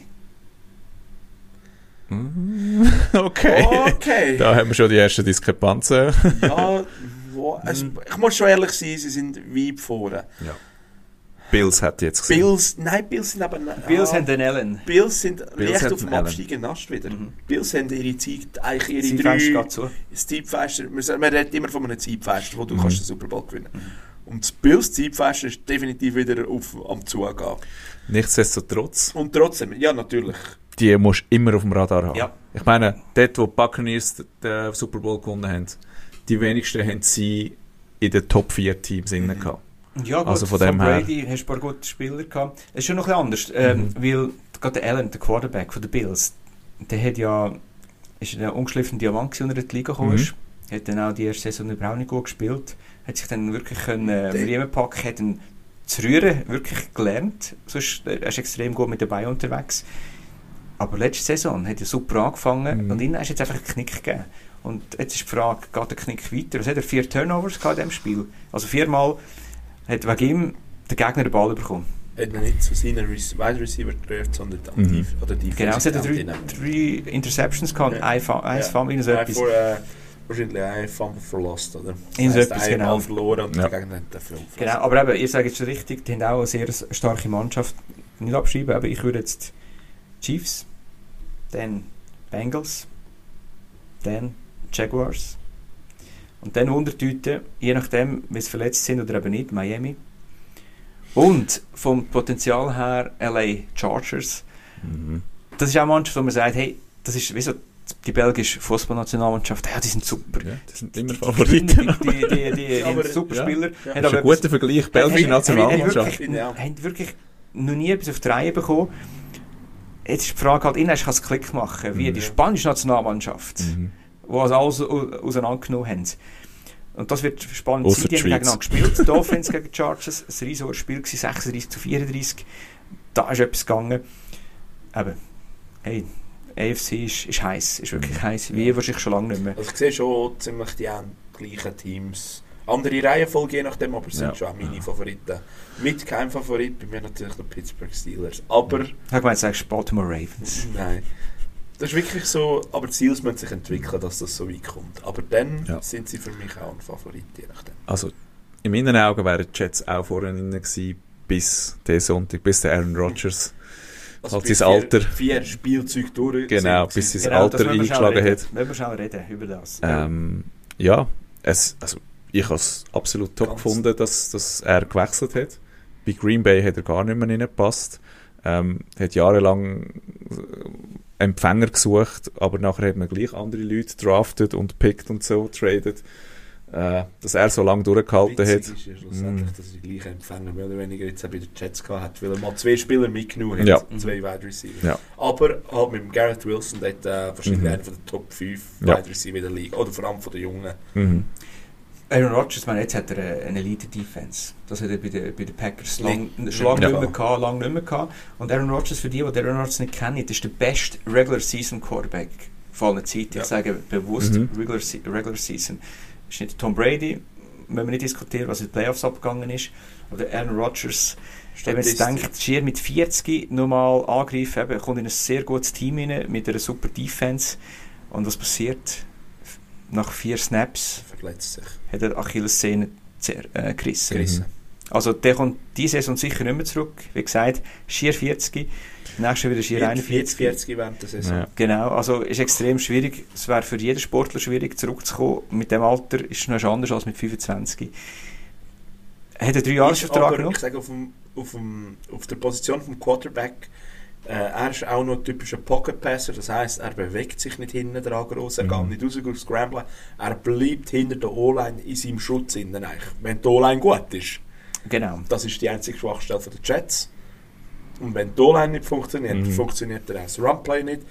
Okay. Okay. Da haben wir schon die ersten Diskrepanzen. Ja, wo, es, ich muss schon ehrlich sein, sie sind weit vorne. Bills hat jetzt gesehen. Bills, nein, Bills sind aber... Bills ah, haben den Allen. Bills sind Bills hat auf dem absteigenden Ast wieder. Bills haben ihre Zeit, eigentlich ihre Sie drei... zu. Das Zeitfenster, man, man redet immer von einem Zeitfenster, wo du Mhm. kannst den Super Bowl gewinnen Und das Bills Zeitfenster ist definitiv wieder auf, am Zugehen. Nichtsdestotrotz, Und trotzdem, ja natürlich, die musst du immer auf dem Radar haben. Ja. Ich meine, dort, wo die Buccaneers den Super Bowl gewonnen haben, die wenigsten haben sie in den Top 4 Teams Mhm. mhm. gehabt. Ja, gut, Also von dem her- Brady hast du ein paar gute Spieler gehabt. Es ist schon noch ein bisschen anders, ähm, Mhm. weil gerade der Allen, der Quarterback von den Bills, der hat ja, ist ein ungeschliffener Diamant gewesen, als er in die Liga gekommen Mhm. ist. Hat dann auch die erste Saison überhaupt nicht gut gespielt. Hat sich dann wirklich können, äh, Riemen packen, hat ihn zu rühren, wirklich gelernt. Sonst, äh, er ist extrem gut mit dabei unterwegs. Aber letzte Saison hat er super angefangen Mhm. und innen hast jetzt einfach einen Knick gegeben. Und jetzt ist die Frage, geht der Knick weiter? Was hat er? Vier Turnovers gehabt in diesem Spiel. Also viermal hat wegen ihm der Gegner den Ball bekommen. hat man nicht zu seinen Re Wide Receiver getroffen, sondern an Mhm. Oder Defensive Genau, es hat drei, drei Interceptions gehabt, Ja. ein, ein Ja. Fumble, so etwas. vor, äh, wahrscheinlich ein Fumble verlost, oder? In so etwas, genau. verloren und Ja. der Gegner hat dafür Genau, aber eben, ihr sagt jetzt schon richtig, die haben auch eine sehr starke Mannschaft. Nicht abschreiben, aber ich würde jetzt Chiefs, dann Bengals, dann Jaguars und dann Wundertüte, je nachdem, wie sie verletzt sind oder eben nicht, Miami. Und vom Potenzial her LA Chargers. Mhm. Das ist auch eine Mannschaft, wo man sagt, hey, das ist wie so die belgische Fußballnationalmannschaft, ja, die sind super. Ja, die sind immer Die Favoriten. Die, die, die, die, haben aber- super ja. Spieler. Ja. Das ist aber ein guter Vergleich. Belgische Nationalmannschaft. Haben, Ja. haben, wirklich noch nie etwas auf die Reihe bekommen. Jetzt ist die Frage halt, innen hast du einen Klick machen, wie Mhm. die spanische Nationalmannschaft, Mhm. Die also alles au- auseinandergenommen haben. Und das wird spannend sein. Die haben gegeneinander gespielt, die Dolphins gegen die Chargers. Ein riesiges Spiel, gewesen, 36 zu 34. Da ist etwas gegangen. Aber, hey, AFC ist, ist heiß, ist wirklich heiß, wie wahrscheinlich schon lange nicht mehr. Also ich sehe schon ziemlich die gleichen Teams. Andere Reihenfolge je nachdem, aber es sind Ja. schon auch meine Favoriten. Mit keinem Favorit, bei mir natürlich die Pittsburgh Steelers. Aber, Ich habe gemeint, du sagst Baltimore Ravens. nein. Das ist wirklich so, aber die Steelers müssen sich entwickeln, dass das so weit kommt. Aber dann Ja. sind sie für mich auch ein Favorit, je nachdem. Also, in meinen Augen wären die Jets auch vorne drin gewesen, bis der Sonntag, bis der Aaron Rodgers Also Halt bis sein Alter. Vier, Spielzeuge durch Genau, sind. bis sein Genau, das Alter eingeschlagen reden. hat. Müssen wir schnell reden über das. Ähm, ja, es, also ich habe es absolut top Ganz- gefunden, dass, dass er gewechselt hat. Bei Green Bay hat er gar nicht mehr reingepasst. Ähm, hat jahrelang äh, Empfänger gesucht, aber nachher hat man gleich andere Leute drafted und pickt und so, traded. Äh, dass er so lange durchgehalten Witzig hat. ist ja schlussendlich, Mm. dass er die gleichen Empfänger mehr oder weniger jetzt auch bei den Jets gehabt hat, weil er mal zwei Spieler mitgenommen hat, Ja. zwei Wide Receiver. Ja. Aber halt mit dem Garrett Wilson, der hat äh, wahrscheinlich Mhm. einer von den Top 5 Ja. Wide Receiver in der Liga, oder vor allem von den Jungen. Mhm. Aaron Rodgers, meine, jetzt hat er eine- Elite-Defense. Das hat er bei den, bei den Packers lang, lange ja. nicht mehr gehabt, lange nicht mehr gehabt. Und Aaron Rodgers, für die, die Aaron Rodgers nicht kennen, ist der beste Regular-Season-Quarterback von allen Zeiten. Ja. Ich sage bewusst Mhm. Regular, Regular Season. Ist nicht Tom Brady, müssen wir nicht diskutieren, was in den Playoffs abgegangen ist. Oder Aaron Rodgers, wenn man jetzt Statistik. denkt, Schier mit 40 nochmal angreifen, eben, kommt in ein sehr gutes Team rein, mit einer super Defense. Und was passiert? Nach vier Snaps verletzt sich. hat er Achillessehne äh, gerissen. Gerissen. Also der kommt diese Saison sicher nicht mehr zurück. Wie gesagt, schier 40, nächstes wieder schier 41. 40 während der Saison. Ja. Genau, also ist extrem schwierig. Es wäre für jeden Sportler schwierig zurückzukommen. Mit dem Alter ist es noch anders als mit 25. Er hat einen Ist Dreijahresvertrag aber, genommen. ich sage, auf, dem, auf, dem, auf der Position vom Quarterback, äh, er ist auch noch ein typischer Pocket Passer, das heisst, er bewegt sich nicht hinten dran groß, er Mhm. geht nicht raus, geht scramblen, er bleibt hinter der O-Line in seinem Schutz innen eigentlich, wenn die O-Line gut ist. Genau. Das ist die einzige Schwachstelle der Jets. Und wenn die O-Line nicht funktioniert, Mhm. funktioniert dann das Run-Play nicht,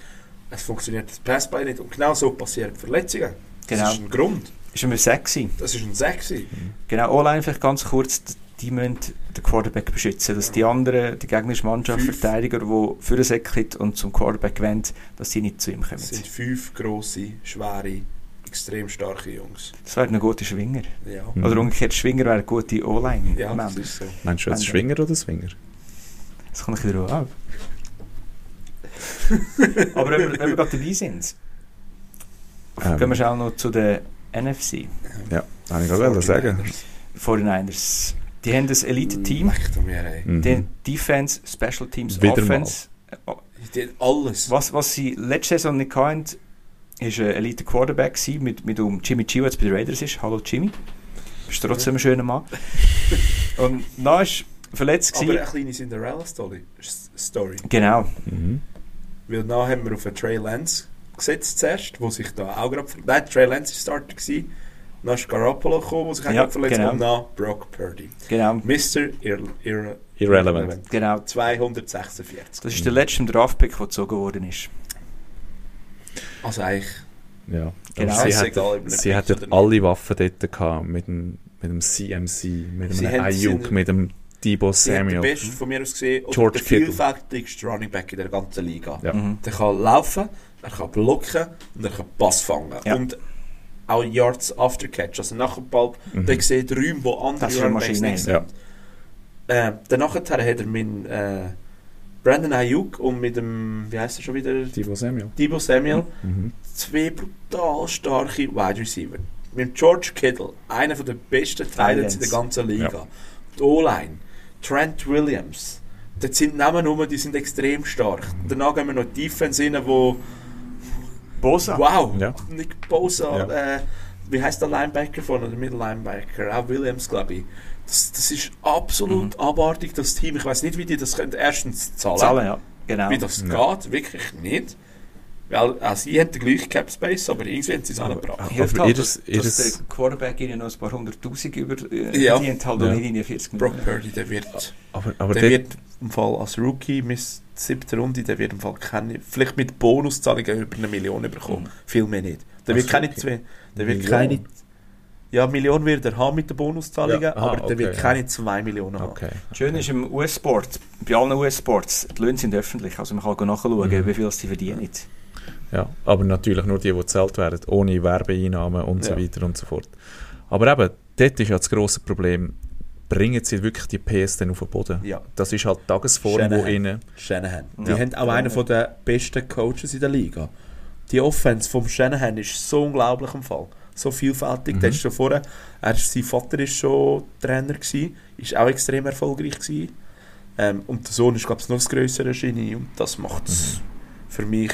es funktioniert das Pass-Play nicht und genau so passieren Verletzungen. Genau. Das ist ein Grund. Ist immer sexy. Das ist ein Sexy. Genau, O-Line vielleicht ganz kurz, die müssen den Quarterback beschützen, dass die anderen, die gegnerische Mannschaft, Fünf. Verteidiger, die für den Säckchen und zum Quarterback wollen, dass sie nicht zu ihm kommen. Es sind fünf grosse, schwere, extrem starke Jungs. Das wäre ein guter Schwinger. Ja, Mhm. Oder umgekehrt, Schwinger wäre eine gute O-Line. ja das ist so. Meinst du jetzt Schwinger oder Swinger? Das kommt ein bisschen drauf ab. Aber wenn wir, wenn wir gerade dabei sind, Ähm, gehen wir schnell noch zu der NFC. Ja, habe ich gerade sagen. 49ers. Die haben ein Elite-Team. Du mir, ey. Mhm. Die Defense, Special Teams, Wieder Offense. Äh, Die haben alles. Was, was sie letzte Saison nicht hatten, ist ein Elite Quarterback gewesen, mit, mit um Jimmy G, der jetzt bei den Raiders ist. Hallo Jimmy. Bist trotzdem ein schöner Mann. Und dann ist verletzt Aber eine kleine Cinderella-Story. Story. Genau. Mhm. Weil dann haben wir auf einen Trey Lance gesetzt zuerst, wo sich da auch gerade... Nein, Trey Lance war Starter. Gewesen. Dann ist Garoppolo gekommen, der sich Ja, verletzt genau. Und dann Brock Purdy. Genau. Mr. Ir Ir Irrelevant. Genau. 246. Das ist der letzte Draftpick, der gezogen worden ist. Also eigentlich... Ja. Genau. Aber sie hat, egal, sie hat ja alle Waffen dort gehabt, mit dem, mit dem CMC, mit Sie dem Ayuk, mit dem Debo Samuel. besten von mir aus gesehen. Oder George der vielfältigste Running Back in der ganzen Liga. Ja. Mhm. Der kann laufen, er kann blocken und er kann Pass fangen. Ja. Und auch Yards after Catch. Also nach dem Ball, Mhm. der sieht Räume, wo andere Das ist eine Running Backs Maschine, nicht ja. sind. Äh, danach hat er mit äh, Brandon Ayuk und mit dem, wie heißt er schon wieder? Debo Samuel. Debo Samuel. Mhm. Zwei brutal starke Wide Receiver. Mit George Kittle, einer der besten Titans in der ganzen Liga. Ja. Die O-Line, Trent Williams. Das sind Namen rum, die sind extrem stark. Danach gehen wir noch die Defense rein, wo Bosa. Wow, Ja. Nick Bosa, Ja. äh, wie heißt der Linebacker von der Middle Linebacker? Auch Williams, glaube ich. Das, das ist absolut abartig, das Team. Ich weiß nicht, wie die das können. Erstens zahlen. Zahlen, ja. Genau. Wie das Ja. geht, wirklich nicht. Weil auch sie haben den gleichen Cap Space, aber irgendwie haben sie es angebracht. Hilft Aber halt, dass, dass der Quarterback ihnen noch ein paar hunderttausend über äh, Ja. verdient halt Ja. und nicht in die 40 Brock Millionen. Purdy, der wird, Aber, aber der dort, wird im Fall als Rookie bis siebte Runde, der wird im Fall keine, vielleicht mit Bonuszahlungen über eine Million bekommen. Viel mehr nicht. Der Als wird keine Rookie? zwei, der wird Million? keine, ja, Million wird er haben mit den Bonuszahlungen, Ja, aha, aber der wird okay, keine zwei Millionen haben. okay. Schön ist im US-Sport, bei allen US-Sports, die Löhne sind öffentlich, also man kann auch nachschauen, Mhm. wie viel sie verdienen. Ja, aber natürlich nur die, die gezahlt werden, ohne Werbeeinnahmen und so Ja. weiter und so fort. Aber eben, dort ist ja das grosse Problem, bringen sie wirklich die PS dann auf den Boden? Ja. Das ist halt die Tagesform, wo Shanahan. ihnen... Shanahan. Die Ja. haben auch einen von der besten Coaches in der Liga. Die Offense vom Shanahan ist so unglaublich im Fall. So vielfältig. Mhm. Der ist schon vorher, er, ist- sein Vater ist schon Trainer gewesen, ist auch extrem erfolgreich gewesen. Ähm, und der Sohn ist, glaube ich, noch das größere Genie und das macht es für mich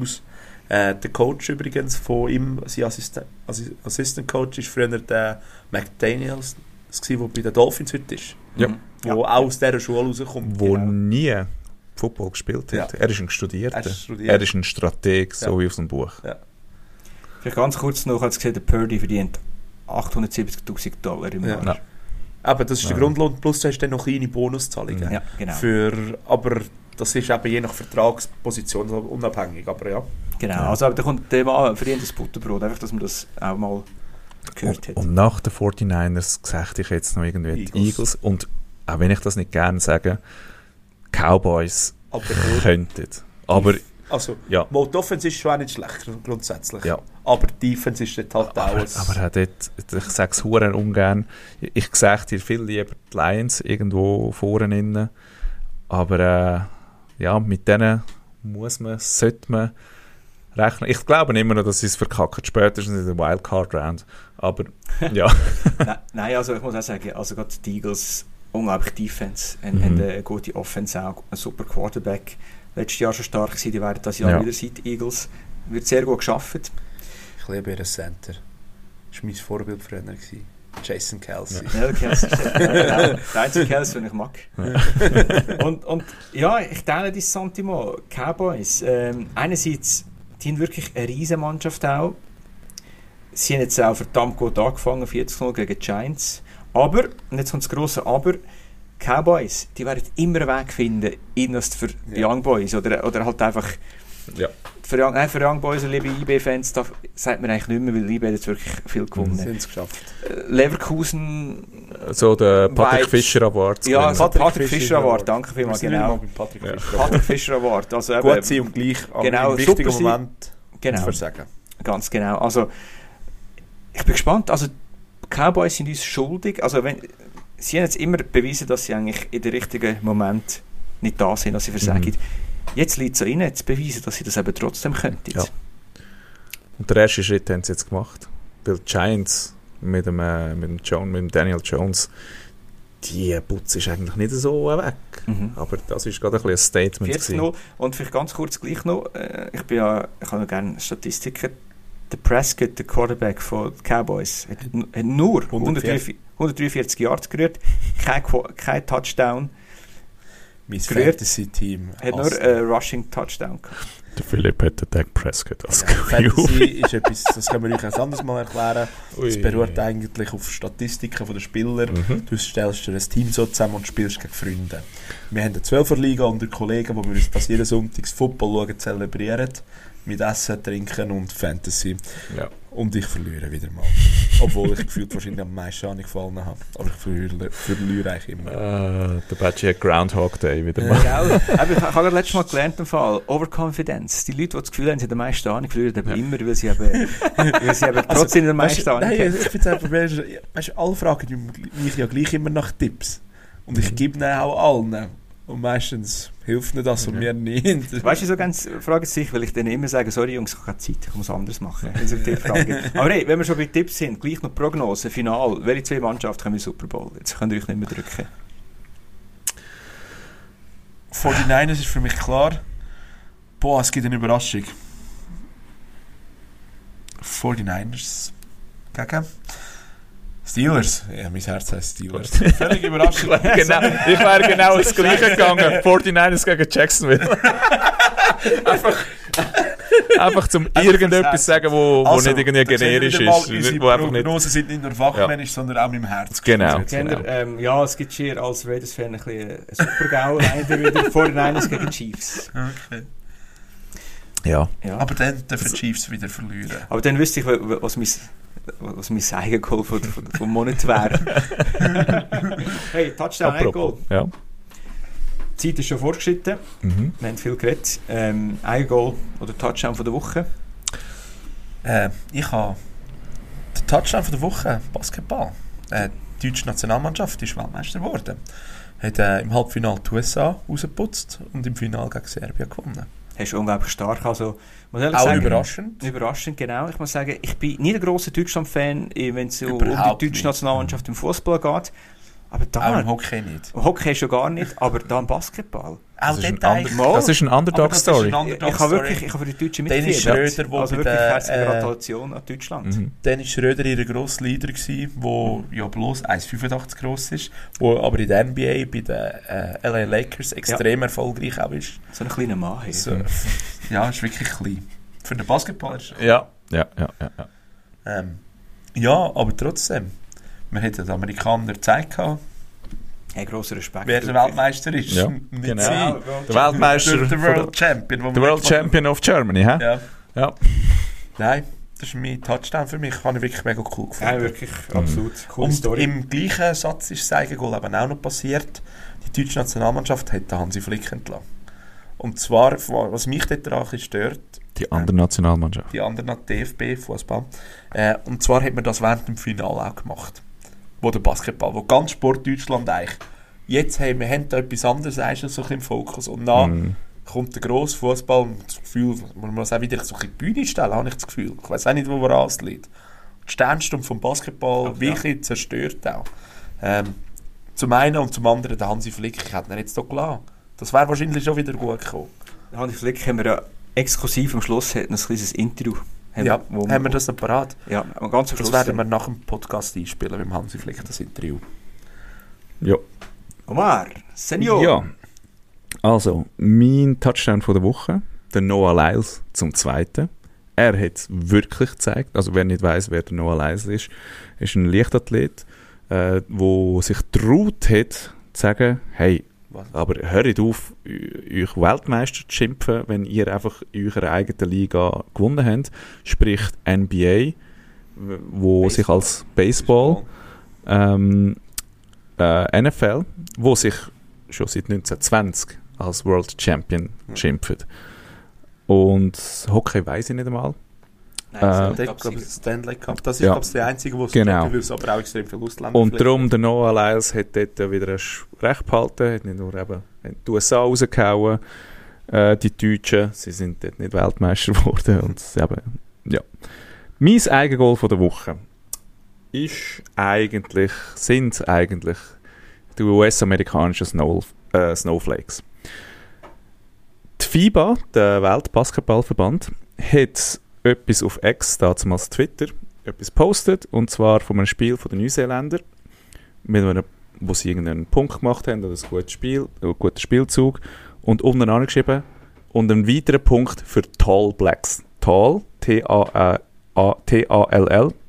aus. Äh, der Coach übrigens von ihm, sein Assistent, Assi- Assistant Coach, ist früher der McDaniels, der bei den Dolphins heute ist. Ja. Wo auch aus dieser Schule rauskommt. wo Genau. nie Football gespielt hat. Ja. Er ist ein Studierter. Er ist studiert. Er ist ein Strateg, so Ja. wie aus dem Buch. Vielleicht ganz kurz noch, als gesehen, der Purdy verdient 870'000 Dollar im Ja. Jahr. Ja. Aber das ist der Ja. Grundlohn, plus du hast dann noch kleine Bonuszahlungen. Mhm. Ja, genau. Für, aber das ist eben je nach Vertragsposition unabhängig. Aber ja, genau. Also aber da kommt der Mann verdient das Butterbrot, einfach, dass man das auch mal gehört hat. Und, und nach den 49ers sagte ich jetzt noch irgendwie die Eagles. Eagles. Und auch wenn ich das nicht gerne sage, Cowboys aber könnten. Aber also, ja, mal, die Offense ist schon auch nicht schlecht grundsätzlich. ja. Aber die Defense ist dort halt auch Aber, ein- aber auch dort, ich sage es hure ungern, ich sage dir viel lieber die Lions irgendwo vorne innen. Aber äh, ja, mit denen muss man, sollte man rechnen. Ich glaube immer noch, dass sie es verkacken, spätestens in der Wildcard-Round. Aber ja, nein, nein, also ich muss auch sagen, also gerade die Eagles, unglaublich Defense, haben, Mhm. haben eine gute Offense auch, ein super Quarterback. Letztes Jahr schon stark gewesen, die werden das Jahr Ja. wieder sein, die Eagles. Wird sehr gut geschafft. ich liebe ihren Center. Das war mein Vorbild früher. Gewesen. Jason Kelsey. Ja, Kelsey ist der, ja, genau, der einzige Kelsey, den ich mag. und, und ja, ich teile das Santimo. Cowboys, ähm, einerseits, die haben wirklich eine riesen Mannschaft auch. Sie haben jetzt auch verdammt gut angefangen, 40 gegen die Giants. Aber, und jetzt kommt das grosse Aber, Cowboys, die werden immer einen Weg finden, irgendwas für die. Young Boys oder, oder halt einfach Ja. Für, Young- nein, für Young Boys liebe IB-Fans, da sagt man eigentlich nicht mehr, weil IB hat jetzt wirklich viel gewonnen. Sie haben es geschafft. Äh, Leverkusen, So der Patrick Vibes. Fischer Award. ja, gewinnen. so Patrick, Patrick Fischer Fischer Award, Award. danke vielmals, Wir sind genau. Patrick Ja. Fischer. Patrick Fischer Award, also eben, Gut sein und gleich aber Genau, im richtigen super. Moment genau, versagen. ganz genau. Also, ich bin gespannt, also Cowboys sind uns schuldig, also wenn, sie haben jetzt immer bewiesen, dass sie eigentlich in den richtigen Moment nicht da sind, dass sie versagen. Mhm. Jetzt liegt es an ihnen, zu beweisen, dass sie das eben trotzdem könnten. Ja. Und der erste Schritt haben sie jetzt gemacht. Weil die Giants mit dem, äh, mit dem, John, mit dem Daniel Jones, die Putz ist eigentlich nicht so weg. Mhm. Aber das ist gerade ein, ein Statement. 40 gewesen. noch. Und vielleicht ganz kurz gleich noch, äh, ich bin ja, ich habe ja gerne Statistiken. Der Prescott, der Quarterback von Cowboys, hat, hat nur 143, 143 Yards gerührt, kein, kein Touchdown, Mein. Fantasy-Team. hat nur äh, Rushing Touchdown gehabt. Der Philipp hat den Dak Prescott als Ja. Fantasy ist etwas, das können wir euch ein anderes Mal erklären. Ui. Es beruht eigentlich auf Statistiken der Spieler. Mhm. Du stellst dir ein Team so zusammen und spielst gegen Freunde. Wir haben eine 12er Liga unter Kollegen, wo wir uns das jeden Sonntag Football schauen, zelebrieren. Mit Essen, Trinken und Fantasy. Ja. Und ich verliere wieder mal. Obwohl ich gefühlt wahrscheinlich am meisten an gefallen habe. Aber ich verliere, verliere eigentlich immer. Äh, der Badge hat Groundhog Day wieder mal. Gell? Aber ich, habe gerade letztes Mal gelernt, im Fall, Overconfidence. Die Leute, die das Gefühl haben, sie haben den meisten Ahnung, verlieren eben Ja. immer, weil sie eben, weil sie eben trotzdem den meisten Ahnung Nein, haben. ich finde es einfach, weißt alle fragen mich ja gleich immer nach Tipps. Und ich Mhm. gebe ihnen auch allen. Und meistens hilft ihnen das und mir nicht. Weißt du, so ganz fragen sie sich, weil ich dann immer sage, sorry Jungs, ich habe keine Zeit, ich muss anderes machen. Fragen. Aber hey, wenn wir schon bei Tipps sind, gleich noch Prognose, Final, welche zwei Mannschaften kommen in den Super Bowl? Jetzt könnt ihr euch nicht mehr drücken. 49ers ist für mich klar. Boah, es gibt eine Überraschung. 49ers gegen Steelers. Ja, mein Herz heißt Steelers. Völlig überraschend. genau, ich wäre genau das Gleiche gegangen. 49ers gegen Jacksonville. einfach, einfach zum irgendetwas sagen, wo, wo Also, nicht irgendwie generisch ist. Wo einfach nicht, Prognosen sind nicht nur fachmännisch, sondern auch mit dem Herz. Genau. ähm, ja, es gibt hier als Raiders-Fan ein bisschen ein Super-GAU, leider wieder 49ers gegen Chiefs. Okay. ja. Ja. Aber dann dürfen die Chiefs wieder verlieren. Aber dann wüsste ich, wa- wa- was mein, was mein Eigengoal von, von, vom Monat wäre. hey, Touchdown, ein Goal. Ja. Die Zeit ist schon fortgeschritten. Mhm. Wir haben viel geredet. Ähm, ein Goal oder Touchdown von der Woche. Äh, ich habe den Touchdown von der Woche, Basketball. Äh, die deutsche Nationalmannschaft ist Weltmeister geworden. Hat äh, im Halbfinale die USA rausgeputzt und im Finale gegen Serbien gewonnen. Hast du unglaublich stark. Also, muss ehrlich Auch sagen, überraschend. Überraschend, genau. Ich muss sagen, ich bin nicht ein grosser Deutschland-Fan, eh, wenn es um die deutsche. Nationalmannschaft im Fußball geht. Aber Auch da, im Hockey nicht. Hockey schon gar nicht, aber da im Basketball. Auch Das ist, das ist ein Underdog-Story. Underdog ich habe Story. wirklich, ich habe für die Deutschen Dennis mitgefiebert. Schröder, wo Also wirklich der, herzliche äh, Gratulation an Deutschland. Mhm. Dennis Schröder ihr grosser Leader gsi, wo ja bloß 1,85 groß ist, wo aber in der NBA bei den äh, LA Lakers extrem erfolgreich auch ist. So ein kleiner Mann. Hey. So, ja, ist wirklich klein. Für den Basketball ist Ja. Ja, ja, ja. ja. ähm, Ja, aber trotzdem. Man hätte den Amerikanern gezeigt, Hey, grosser Respekt. wer der. Weltmeister ist. Ja, Nicht genau. sie. Der Weltmeister. Der, der von World Champion. der, wir der World Champion of Germany, hä? Ja. Ja. Nein, das ist mein Touchdown für mich. Habe ich wirklich mega cool gefunden. Ja, wirklich, absolut. Coole Und Story. im gleichen Satz ist das Eigengoal eben auch noch passiert. Die deutsche Nationalmannschaft hat den Hansi Flick entlassen. Und zwar, was mich dort daran ein bisschen stört, Die andere Nationalmannschaft. die anderen hat DFB, Fußball. Äh, und zwar hat man das während dem Finale auch gemacht. Wo der Basketball, wo ganz Sport Deutschland eigentlich. Jetzt haben wir haben da etwas anderes eigentlich so ein bisschen im Fokus. Und dann Mhm. kommt der grosse Fußball und das Gefühl, man muss auch wieder so ein bisschen die Bühne stellen, habe ich das Gefühl. Ich weiß auch nicht, wo woran es liegt. Die Sternstunde vom Basketball Aber wirklich zerstört auch. Ähm, zum einen und zum anderen der Hansi Flick, ich hätte ihn jetzt hier gelassen. Das wäre wahrscheinlich schon wieder gut gekommen. Hanni Flick haben wir ja exklusiv am Schluss ein kleines Interview. Haben, ja, wo haben wir das noch parat? Ja, ganz am Das Schluss. werden wir nach dem Podcast einspielen, mit dem Hansi Flick, das Interview. Ja. Omar, Senior. Ja. Also, mein Touchdown von der Woche, der Noah Lyles zum Zweiten. Er hat es wirklich gezeigt. Also, wer nicht weiß, wer der Noah Lyles ist, ist ein Leichtathlet, äh, wo sich traut hat, zu sagen, hey, Was? Aber hört auf, euch Weltmeister zu schimpfen, wenn ihr einfach in eurer eigenen Liga gewonnen habt. Sprich NBA, wo sich als Baseball, ähm, äh, NFL, wo sich schon seit 1920 als World Champion Ja. schimpft. Und Hockey weiß ich nicht einmal. Nein, Äh, glaub, das Stanley Cup, das ist Ja. glaube ich der einzige, wo es Genau. gibt, aber auch extrem viele Ausländer Und darum, der Noah Lyles hat dort wieder ein Recht behalten, hat nicht nur eben die USA rausgehauen, äh, die Deutschen, sie sind dort nicht Weltmeister geworden. Und eben, ja. Mein Eigengoal von der Woche ist eigentlich, sind eigentlich die US-amerikanischen Snow, äh, Snowflakes. Die FIBA, der Weltbasketballverband, hat etwas auf X, damals Twitter, etwas postet, und zwar von einem Spiel von den Neuseeländern, mit einem, wo sie irgendeinen Punkt gemacht haben, oder ein gutes Spiel, einen guten Spielzug, und unten angeschrieben, und einen weiteren Punkt für Tall Blacks. Tall, T-A-L-L,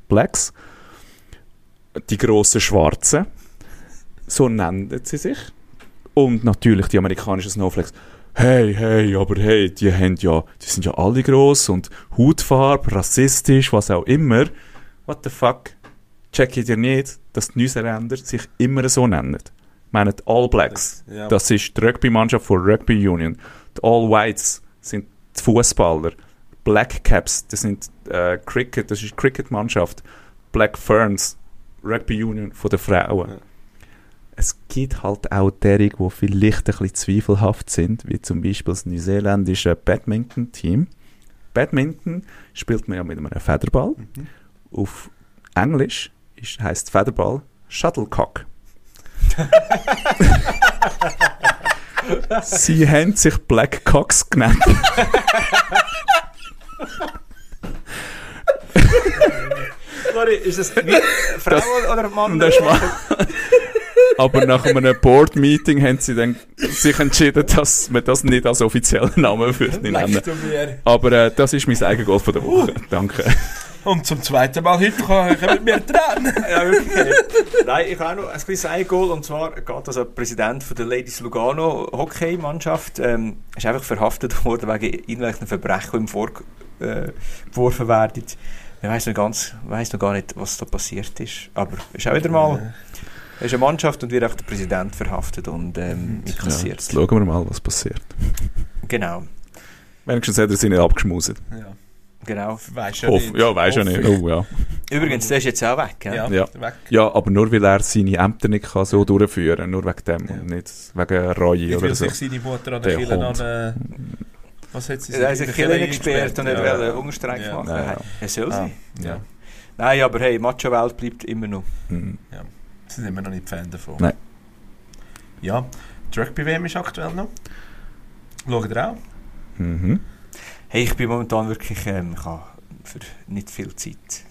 Blacks, die grossen Schwarzen, so nennen sie sich. Und natürlich die amerikanischen Snowflakes. Hey, hey, aber hey, die haben ja, die sind ja alle gross und Hautfarbe, rassistisch, was auch immer. What the fuck? Check ihr nicht, dass die Neuseeländer sich immer so nennen? Ich meine, die All Blacks, Ja. das ist die Rugby-Mannschaft von Rugby Union. Die All Whites sind die Fußballer. Black Caps, das sind äh, Cricket, das ist die Cricket-Mannschaft. Black Ferns, Rugby Union von den Frauen. Ja. Es gibt halt auch derige, die vielleicht ein bisschen zweifelhaft sind, wie zum Beispiel das neuseeländische Badminton-Team. Badminton spielt man ja mit einem Federball. Mhm. Auf Englisch ist, heisst Federball Shuttlecock. Sie haben sich Black Cocks genannt. Sorry, ist das Frau oder Mann? Das ist mal. Aber nach einem Board-Meeting haben sie dann sich entschieden, dass man das nicht als offiziellen Namen würde nennen. Aber äh, das ist mein eigenes Goal von der Woche. Danke. Und zum zweiten Mal heute kann ich mit mir trennen. Ja, wirklich. Nein, ich habe auch noch ein kleines Eigengoal. Und zwar geht das an Präsident von der Ladies Lugano Hockeymannschaft. Ähm, ist einfach verhaftet worden wegen irgendwelchen Verbrechen, die ihm vorgeworfen werden. Ich weiß noch, ganz, weiss noch gar nicht, was da passiert ist. Aber ist auch wieder mal. Es ist eine Mannschaft und wird auch der Präsident verhaftet und ähm, Ja, inkassiert. jetzt schauen wir mal, was passiert. genau, Wenigstens hat er sie nicht abgeschmuset. Ja. genau. Weisst ja Hoff, nicht. ja, weiß ja nicht. ich. Oh, ja. Übrigens, der ist jetzt auch weg. Ja, Ja. weg. ja, aber nur weil er seine Ämter nicht kann so durchführen nur wegen dem Ja. und nicht wegen Reue Wie oder so. sich seine Mutter an Der Kille an äh, Was hat sie Er hat sich Kille gesperrt und nicht Ja. wollen Hungerstreik Ja. machen. Ja, ja. Er soll Ah, sie. ja. Nein, aber hey, Macho-Welt bleibt immer noch. Mhm. Sind immer noch nicht Fan davon. Nein. Ja, die Rugby-WM ist aktuell noch. Schaut ihr auch? Mhm. Hey, ich bin momentan wirklich, ähm, ich habe für nicht viel Zeit.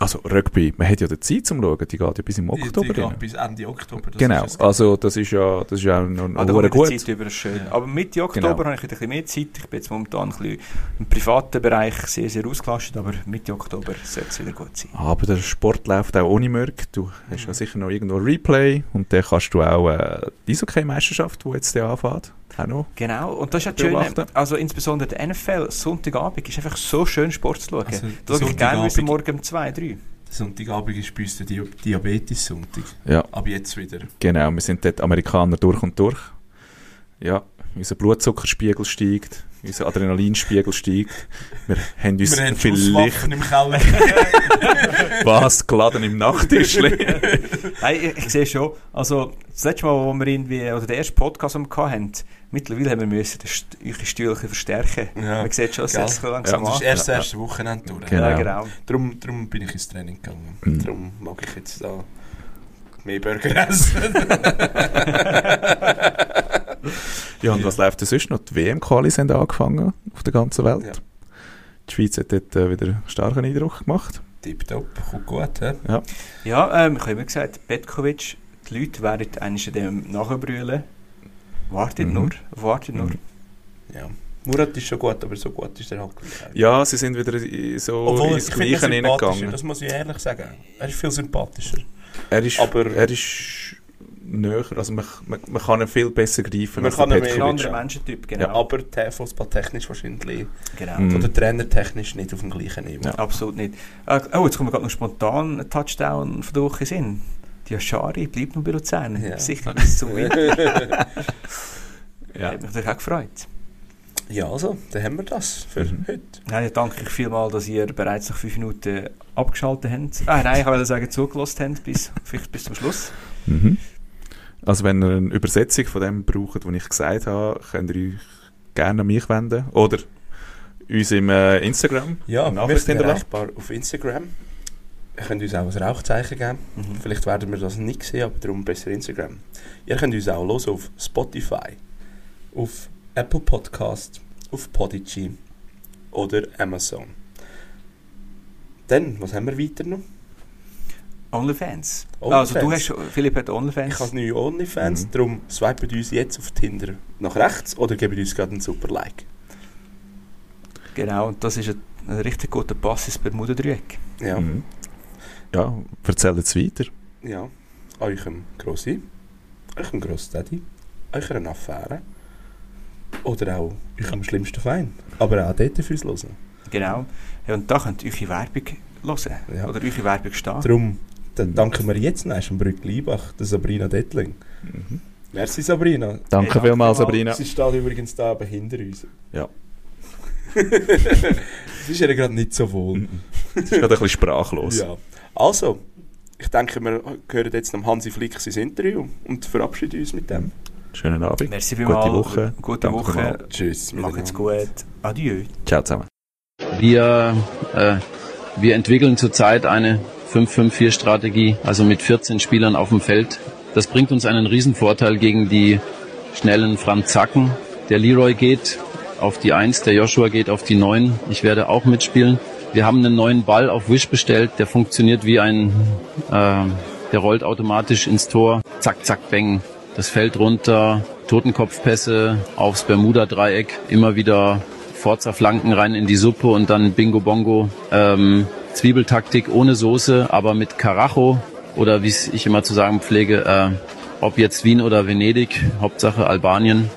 Also Rugby, man hat ja die Zeit zum Schauen, die geht ja bis im Die- die Oktober geht bis Ende Oktober. das Genau, ist also das ist ja, das ist ja noch, Ah, da die gut. Zeit über, schön. Ja. Aber Mitte Oktober Genau. habe ich wieder ein bisschen mehr Zeit. Ich bin jetzt momentan ein bisschen im privaten Bereich sehr, sehr ausgelastet, aber Mitte Oktober sollte es wieder gut sein. Aber der Sport läuft auch ohne Mörk. Du hast ja sicher noch irgendwo ein Replay und dann kannst du auch äh, die Eishockey-Meisterschaft, die jetzt anfängt, noch. Genau, und das ist ja Beobachten. also insbesondere der NFL, Sonntagabend ist einfach so schön Sport zu schauen. Also, da schaue ich gerne bis morgen um 2, 3. Sonntagabend ist bei uns der Di Diabetes-Sonntag. Ja, Ab jetzt wieder. genau. Wir sind dort Amerikaner durch und durch. Ja, unser Blutzuckerspiegel steigt, unser Adrenalinspiegel steigt. Wir haben uns Wir haben vielleicht im Keller. was geladen im Nachttischli. Nein, ich, ich sehe schon. Also, das letzte Mal, wo wir irgendwie, oder der erste Podcast, den wir hatten, mittlerweile haben wir müssen eure Stühle verstärken. Ja. Man sieht schon, es Gell? setzt so Ja, langsam das ist erst das Ja. erste Wochenende durch. Genau. Ja, genau. Darum, darum bin ich ins Training gegangen. Mhm. Darum mag ich jetzt da mehr Burger essen. Ja, und was läuft denn sonst noch? Die WM-Qualis haben angefangen auf der ganzen Welt. Ja. Die Schweiz hat dort äh, wieder einen starken Eindruck gemacht. Tipptopp, kommt gut. He? Ja, ähm, ich habe immer gesagt, Petkovic, die Leute werden eigentlich dem nachbrüllen. Wartet Mhm. nur, wartet nur. Mhm. Ja. Murat ist schon gut, aber so gut ist er halt auch. Ja, sie sind wieder so Obwohl, ins Gleiche hineingegangen. das muss ich ehrlich sagen. Er ist viel sympathischer. Er ist, aber- er ist näher, also man, man, man kann ihn viel besser greifen Man als kann der ihn mehr- Ein Petkovic. anderer ja. Menschentyp, Ja. genau. Aber der fußballtechnisch wahrscheinlich. genau. Mhm. Oder trainertechnisch nicht auf dem gleichen Niveau. Ja. Absolut nicht. Äh, oh, jetzt kommt mir gerade noch spontan ein Touchdown von der Woche in Sinn. Die Aschari bleibt noch bei Luzern. Ja. Sicher bis zum Winter. Ja. Hat mich natürlich auch gefreut. Ja, also, dann haben wir das für Mhm. heute. Nein, ja, danke ich vielmals, dass ihr bereits nach fünf Minuten abgeschaltet habt. Ah, nein, ich wollte sagen, zugelassen habt, bis, vielleicht bis zum Schluss. Mhm. Also wenn ihr eine Übersetzung von dem braucht, was ich gesagt habe, könnt ihr euch gerne an mich wenden. Oder uns im äh, Instagram Ja, wir sind erreichbar auf Instagram. Ihr könnt uns auch ein Rauchzeichen geben. Mhm. Vielleicht werden wir das nicht sehen, aber darum besser Instagram. Ihr könnt uns auch hören auf Spotify, auf Apple Podcast, auf Podigy oder Amazon. Dann, was haben wir weiter noch? OnlyFans. OnlyFans. Also du hast, Philipp hat OnlyFans. Ich habe neue OnlyFans, Mhm. darum swipet uns jetzt auf Tinder nach rechts oder gebt uns gerade einen super Like. Genau, und das ist ein, ein richtig guter Pass ins Bermuda-Dreieck. Ja, Mhm. Ja, erzählt es weiter. ja. Eurem Grossi, eurem Grossdaddy, eurer Affäre oder auch eurem schlimmsten Feind. Aber auch dort fürs Hören. Genau. Ja, und da könnt ihr eure Werbung hören. Ja. Oder eure Werbung stehen. Darum dann danken wir jetzt noch dem Brück Liebach, der Sabrina Dettling. Mhm. Merci Sabrina. Danke danke vielmals. Sabrina. Sie steht übrigens da oben hinter uns. Ja. Es ist ihr gerade nicht so wohl. Mhm. Es ist gerade ein bisschen sprachlos. Ja. Also, ich denke, wir hören jetzt am Hansi Flick sein Interview und verabschieden uns mit dem. Schönen Abend. Merci Gute vielmals. Woche. Gute Danke Woche. vielmals. Tschüss. Macht's gut. Adieu. Ciao zusammen. Wir, äh, wir entwickeln zurzeit eine 5-5-4-Strategie, also mit 14 Spielern auf dem Feld. Das bringt uns einen Riesenvorteil gegen die schnellen Franz Zacken. Der Leroy geht auf die 1, der Joshua geht auf die 9. Ich werde auch mitspielen. Wir haben einen neuen Ball auf Wish bestellt, der funktioniert wie ein, äh, der rollt automatisch ins Tor. Zack, zack, bang. Das fällt runter. Totenkopfpässe aufs Bermuda-Dreieck. Immer wieder Forza-Flanken rein in die Suppe und dann Bingo Bongo. Ähm, Zwiebeltaktik ohne Soße, aber mit Karacho oder wie ich immer zu sagen pflege, äh, ob jetzt Wien oder Venedig, Hauptsache Albanien.